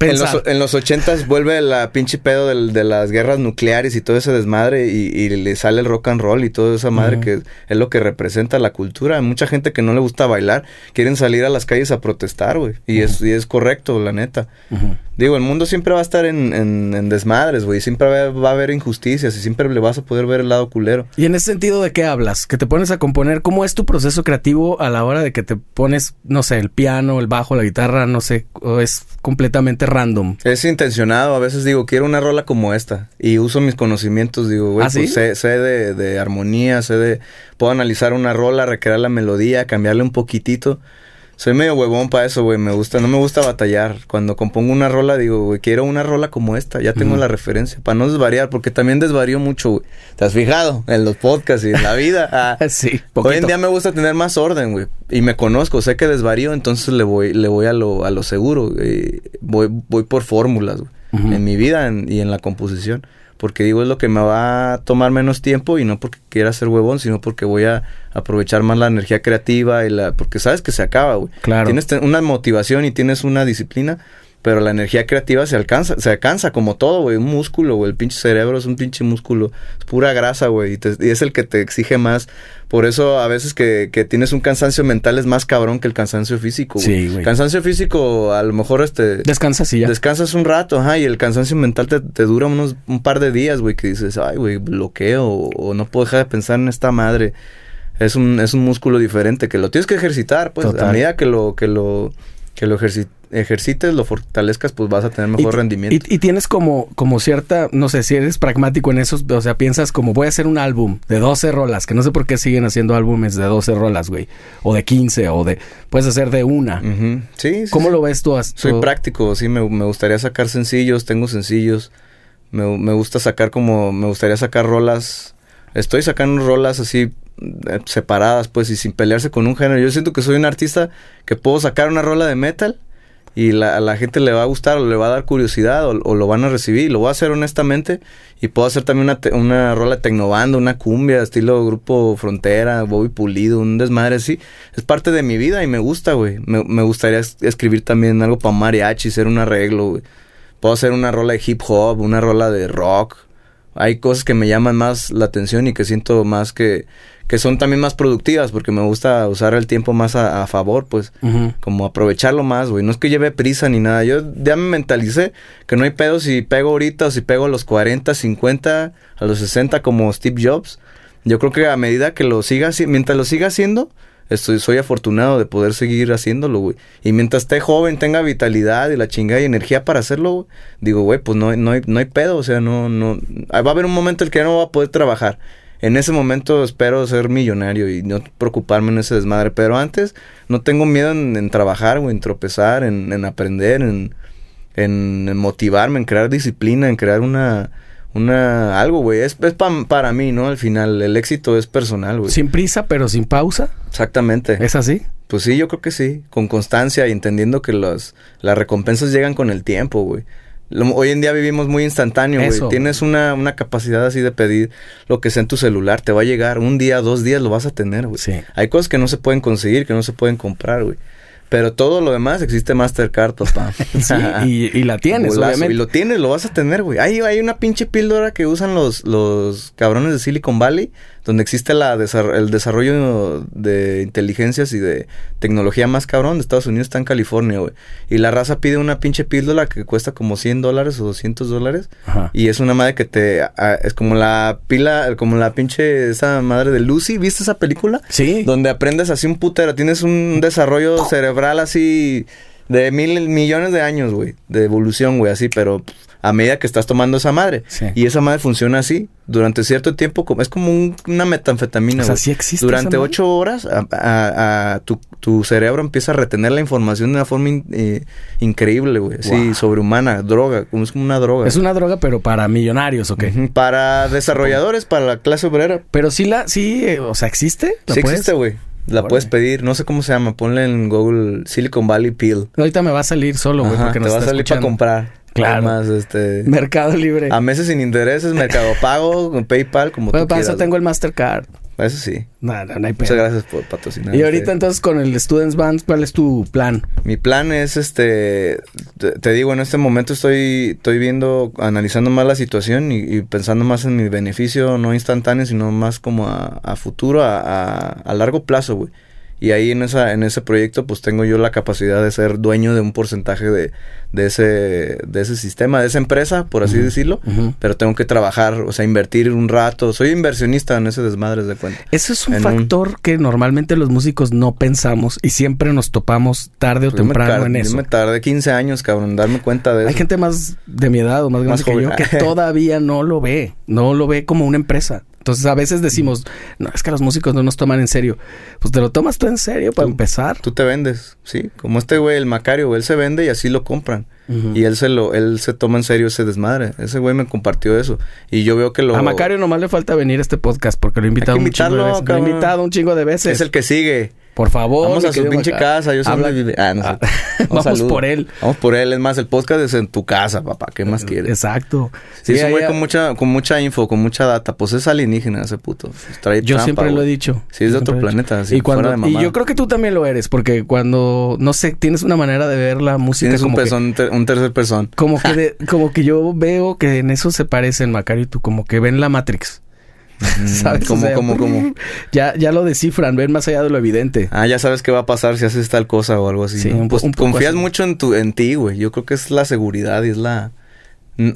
En los, en los 80 vuelve la pinche pedo del, de las guerras nucleares y todo ese desmadre y, y, le sale el rock and roll y toda esa madre que es lo que representa la cultura. Mucha gente que no le gusta bailar, quieren salir a las calles a protestar, güey. Y, es, y es correcto, la neta. Digo, el mundo siempre va a estar en, en, desmadres, güey. Siempre va, a haber injusticias y siempre le vas a poder ver el lado culero. Y en ese sentido, ¿de qué hablas? Que te pones a componer. ¿Cómo es tu proceso creativo a la hora de que te pones, no sé, el piano, el bajo, la guitarra, no sé, o es completamente random? Es intencionado. A veces digo, quiero una rola como esta. Y uso mis conocimientos. Digo, güey, ¿Ah, pues sé, sé de, de armonía, sé de... Puedo analizar una rola, recrear la melodía, cambiarle un poquitito soy medio huevón para eso, güey. Me gusta, no me gusta batallar. Cuando compongo una rola, digo, güey, quiero una rola como esta. Ya tengo la referencia. Para no desvariar, porque también desvarío mucho, güey. ¿Te has fijado? En los podcasts y en la vida. Ah, sí. Hoy en día me gusta tener más orden, güey. Y me conozco, sé que desvarío, entonces le voy, le voy a lo, a lo seguro. voy, voy por fórmulas, güey. En mi vida y en la composición porque digo es lo que me va a tomar menos tiempo y no porque quiera ser huevón, sino porque voy a aprovechar más la energía creativa y la porque sabes que se acaba, güey. Claro. Tienes una motivación y tienes una disciplina, pero la energía creativa se alcanza, se alcanza como todo, güey, un músculo, güey, el pinche cerebro es un pinche músculo, es pura grasa, güey, y, y, es el que te exige más. Por eso a veces que, que, tienes un cansancio mental es más cabrón que el cansancio físico, güey. Sí, güey. Cansancio físico, a lo mejor este... Descansas y ya. Descansas un rato, ajá, y el cansancio mental te, te dura unos un par de días, güey, que dices, ay, güey, bloqueo, o no puedo dejar de pensar en esta madre. Es un, es un músculo diferente que lo tienes que ejercitar, pues, a medida que lo, que lo, que lo ejercitas ejercites, lo fortalezcas, pues vas a tener mejor rendimiento. Y, tienes como, como cierta, no sé si eres pragmático en eso, o sea, piensas como voy a hacer un álbum de 12 rolas, que no sé por qué siguen haciendo álbumes de 12 rolas, güey, o de 15, o de, puedes hacer de una. Sí, ¿Cómo lo ves tú? Soy práctico, sí, me, me, gustaría sacar sencillos, tengo sencillos, me, me gusta sacar como, me gustaría sacar rolas, estoy sacando rolas así eh, separadas, pues, y sin pelearse con un género. Yo siento que soy un artista que puedo sacar una rola de metal y la, a la gente le va a gustar o le va a dar curiosidad o, lo van a recibir. Y lo voy a hacer honestamente. Y puedo hacer también una, una rola de una cumbia, estilo grupo Frontera, Bobby Pulido, un desmadre así. Es parte de mi vida y me gusta, güey. Me, me, gustaría escribir también algo para mariachi, hacer un arreglo, güey. Puedo hacer una rola de hip hop, una rola de rock. Hay cosas que me llaman más la atención y que siento más que que son también más productivas porque me gusta usar el tiempo más a, favor, pues como aprovecharlo más, güey. No es que lleve prisa ni nada. Yo ya me mentalicé que no hay pedo si pego ahorita o si pego a los 40, 50, a los 60 como Steve Jobs. Yo creo que a medida que lo siga, mientras lo siga haciendo, estoy, soy afortunado de poder seguir haciéndolo, güey. Y mientras esté joven, tenga vitalidad y la chingada y energía para hacerlo, digo, güey, pues no, no, hay, no hay pedo, o sea, no, no, va a haber un momento en el que ya no va a poder trabajar en ese momento espero ser millonario y no preocuparme en ese desmadre. Pero antes no tengo miedo en, trabajar o en tropezar, en, aprender, en, en, motivarme, en crear disciplina, en crear una, una algo, güey. Es, es para mí, ¿no? Al final, el éxito es personal, güey. Sin prisa, pero sin pausa. Exactamente. ¿Es así? Pues sí, yo creo que sí. Con constancia y entendiendo que las recompensas llegan con el tiempo, güey hoy en día vivimos muy instantáneo, güey. Tienes una, una, capacidad así de pedir lo que sea en tu celular. Te va a llegar un día, dos días, lo vas a tener, güey. Sí. Hay cosas que no se pueden conseguir, que no se pueden comprar, güey. Pero todo lo demás existe Mastercard, papá. sí, y, la tienes, obviamente. Y lo tienes, lo vas a tener, güey. Hay, hay una pinche píldora que usan los, los cabrones de Silicon Valley donde existe la el desarrollo de inteligencias y de tecnología más cabrón de Estados Unidos está en California, güey. Y la raza pide una pinche píldora que cuesta como 100 dólares o 200 dólares. Y es una madre que te... es como la pila, como la pinche esa madre de Lucy. ¿Viste esa película? Sí. Donde aprendes así un putero. Tienes un desarrollo cerebral así de mil millones de años, güey. De evolución, güey, así, pero a medida que estás tomando esa madre. Y esa madre funciona así durante cierto tiempo. Como, es como una metanfetamina. O sea, sí existe. Durante ocho horas a, tu, cerebro empieza a retener la información de una forma eh, increíble, güey. Sí, sobrehumana, droga, como es como una droga. Es una droga, pero para millonarios, ¿ok? Para desarrolladores, para la clase obrera. Pero sí la, sí, eh, o sea, ¿existe? Sí existe, güey. La puedes pedir, no sé cómo se llama, ponle en Google Silicon Valley Pill. Ahorita me va a salir solo, güey, porque te va a salir para comprar. Claro. este... Mercado Libre. A meses sin intereses, Mercado Pago, PayPal, como tú para eso tengo el Mastercard. Eso sí. No, no, no hay Muchas gracias por patrocinar. Y ahorita entonces con el Students Band, ¿cuál es tu plan? Mi plan es este, te, te digo, en este momento estoy, estoy viendo, analizando más la situación y, y pensando más en mi beneficio, no instantáneo, sino más como a, a futuro, a, a- a largo plazo, güey. Y ahí en esa, en ese proyecto, pues tengo yo la capacidad de ser dueño de un porcentaje de, de ese, de ese sistema, de esa empresa, por así decirlo. Pero tengo que trabajar, o sea, invertir un rato. Soy inversionista en ese desmadre de cuenta. Eso es un En un- factor que normalmente los músicos no pensamos y siempre nos topamos tarde o Yo me temprano en yo eso. me tardé 15 años, cabrón, en darme cuenta de eso. Hay gente más de mi edad o más grande Más que yo que todavía no lo ve, no lo ve como una empresa. Entonces a veces decimos, no, es que los músicos no nos toman en serio. Pues te lo tomas tú en serio para Tú- empezar. Tú te vendes, sí. Como este güey, el Macario, él se vende y así lo compran. Y él se lo, él se toma en serio ese desmadre. Ese güey me compartió eso. Y yo veo que lo. A Macario nomás le falta venir a este podcast porque lo he invitado un chingo de veces. Lo he invitado un chingo de veces. es el que sigue. Por favor. Vamos a su pinche casa. Yo soy Habla- Ah, no. Ah, Vamos saludo. por él. Vamos por él. Es más, el podcast es en tu casa, papá. ¿Qué más quieres? Exacto. Sí, es un güey con mucha, con mucha info, con mucha data. Pues es alienígena ese puto. Trae Yo trampa, siempre lo he dicho. Sí, es de otro planeta, así, y, cuando, de y yo creo que tú también lo eres, porque cuando, no sé, tienes una manera de ver la música Tienes un, como que, un ter- un tercer persona. como que, de- como que yo veo que en eso se parecen Macario y tú, como que ven la Matrix. ¿Sabes? O Como, sea, como, como. Ya, ya lo descifran, ven más allá de lo evidente. Ah, ya sabes qué va a pasar si haces tal cosa o algo así. Sí, ¿no? un po- pues un confías así. mucho en tu, en ti, güey. Yo creo que es la seguridad y es la.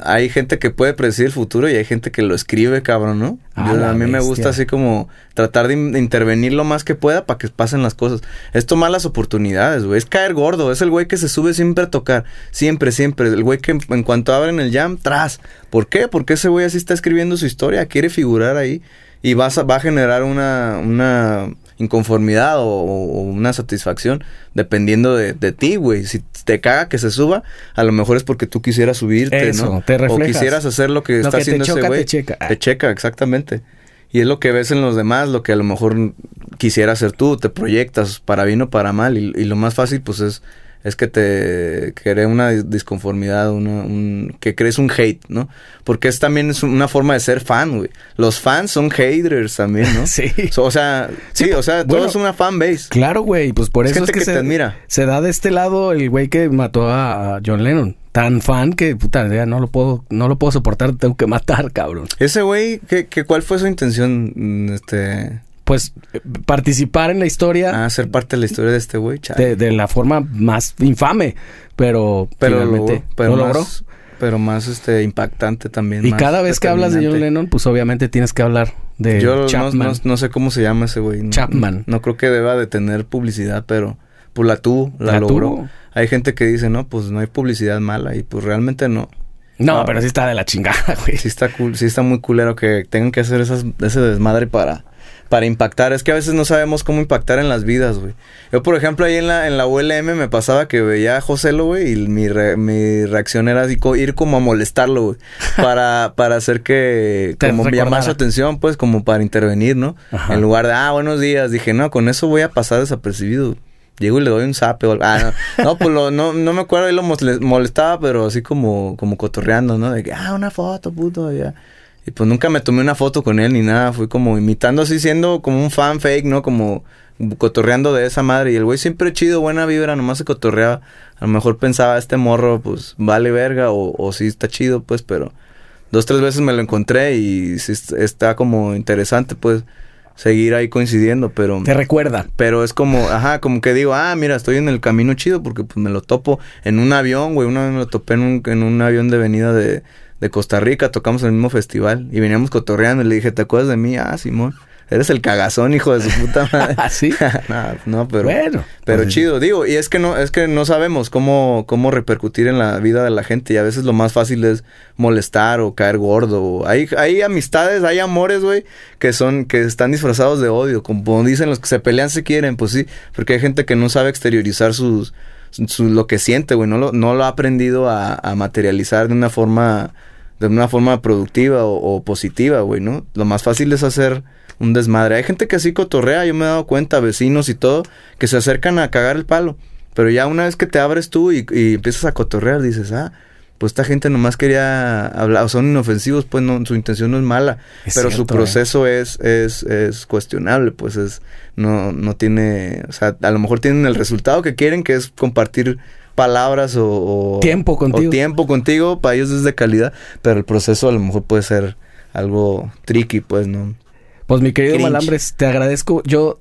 Hay gente que puede predecir el futuro y hay gente que lo escribe, cabrón, ¿no? Ah, Yo- a mí me gusta así como tratar de, in- de intervenir lo más que pueda para que pasen las cosas. Es tomar las oportunidades, güey. Es caer gordo. Es el güey que se sube siempre a tocar. Siempre, siempre. El güey que en, en cuanto abren el jam, tras. ¿Por qué? Porque ese güey así está escribiendo su historia. Quiere figurar ahí. Y vas a- va a generar una, una inconformidad o, o una satisfacción dependiendo de, de ti, güey. Si te caga que se suba, a lo mejor es porque tú quisieras subirte, Eso, ¿no? te o reflejas. quisieras hacer lo que Lo está que te haciendo choca, ese güey. te checa. Te checa, exactamente. Y es lo que ves en los demás, lo que a lo mejor quisieras hacer tú, te proyectas para bien o para mal. Y, y lo más fácil, pues, es, es que te cree una dis- disconformidad, una, un, que crees un hate, ¿no? Porque es también es una forma de ser fan, güey. Los fans son haters también, ¿no? Sí. So, o sea, sí, Sí, o sea, bueno, todo es una fan base. Claro, güey, pues por Es eso es que, que se, te admira. se da de este lado el güey que mató a, John Lennon. Tan fan que, puta, ya no lo puedo, no lo puedo soportar, te tengo que matar, cabrón. Ese güey, ¿qué, qué, ¿cuál fue su intención? Este, Pues eh, participar en la historia a ser parte de la historia de este güey, de, de la forma más infame, pero, pero finalmente logró, pero lo más, logró. pero más este impactante también. Y más cada vez que hablas de John. Lennon, pues obviamente tienes que hablar de Yo Chapman. No, no sé cómo se llama ese güey. No- Chapman. No, creo que deba de tener publicidad, pero pues la tuvo, la, La logró. tuvo. Hay gente que dice, no, pues no hay publicidad mala y pues realmente no. No, Ah. pero sí está de la chingada, güey. Sí está cool, sí está muy culero que tengan que hacer esas, ese desmadre para, para impactar. Es que a veces no sabemos cómo impactar en las vidas, güey. Yo, por ejemplo, ahí en la, en la ULM me pasaba que veía a Joselo, güey, y mi, re- mi reacción era así, ir como a molestarlo, güey. Para, para hacer que, como llamar su atención, pues, como para intervenir, ¿no? Ajá. En lugar de, ah, buenos días. Dije, no, con eso voy a pasar desapercibido. Llego y le doy un zape o algo. Ah, no, no, pues lo- no, no me acuerdo, ahí lo mole- molestaba, pero así como, como cotorreando, ¿no? De que, ah, una foto, puto, ya. Y pues nunca me tomé una foto con él ni nada. Fui como imitando así, siendo como un fan fake, ¿no? Como cotorreando de esa madre. Y el güey siempre chido, buena vibra, nomás se cotorreaba. A lo mejor pensaba, este morro, pues, vale verga o, o sí está chido, pues, pero dos, tres veces me lo encontré y sí est- está como interesante, pues, seguir ahí coincidiendo, pero... Te recuerda. Pero es como, ajá, como que digo, ah, mira, estoy en el camino chido porque pues me lo topo en un avión, güey. Una vez me lo topé en un, en un avión de venida de, de Costa Rica, tocamos en el mismo festival y veníamos cotorreando y le dije, ¿te acuerdas de mí? Ah, Simón, eres el cagazón, hijo de su puta madre. ¿Ah, sí? Nah, no, pero... bueno. Pero pues, chido, digo, y es que no, es que no sabemos cómo, cómo repercutir en la vida de la gente, y a veces lo más fácil es molestar o caer gordo. Hay, hay amistades, hay amores, güey, que son, que están disfrazados de odio, como dicen los que se pelean se quieren, pues sí, porque hay gente que no sabe exteriorizar sus, su- lo que siente, güey, no lo, no lo ha aprendido a, a materializar de una forma, de una forma productiva o, o positiva, güey, ¿no? Lo más fácil es hacer un desmadre. Hay gente que así cotorrea, yo me he dado cuenta, vecinos y todo, que se acercan a cagar el palo. Pero ya una vez que te abres tú y, y empiezas a cotorrear, dices, ah, pues esta gente nomás quería hablar, son inofensivos, pues no, su intención no es mala, Es pero su ¿eh? proceso es, es, es cuestionable, pues es, no, no tiene, o sea, a lo mejor tienen el resultado que quieren, que es compartir palabras o, o- Tiempo contigo. o tiempo contigo, para ellos es de calidad, pero el proceso a lo mejor puede ser algo tricky, pues, ¿no? Pues mi querido Cringe. Malambres, te agradezco. Yo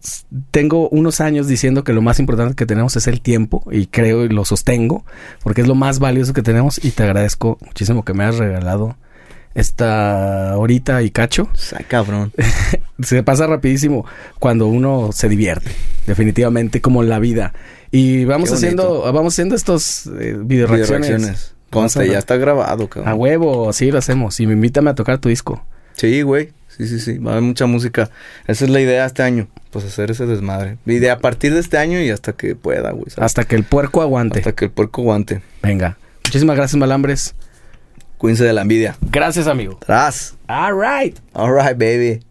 tengo unos años diciendo que lo más importante que tenemos es el tiempo y creo y lo sostengo porque es lo más valioso que tenemos y te agradezco muchísimo que me hayas regalado esta horita y cacho. Ay, cabrón. Se pasa rapidísimo cuando uno se divierte, definitivamente como la vida. Y vamos haciendo vamos haciendo estos eh, video reacciones. Conste, ya está grabado, cabrón. A huevo, así lo hacemos. Y me invítame a tocar tu disco. Sí, güey. Sí, sí, sí. Va a haber mucha música. Esa es la idea este año. Pues hacer ese desmadre. Y de a partir de este año y hasta que pueda, güey. ¿sabes? Hasta que el puerco aguante. Hasta que el puerco aguante. Venga. Muchísimas gracias, Malambres. Cuídense de la envidia. Gracias, amigo. Tras. All right. All right, baby.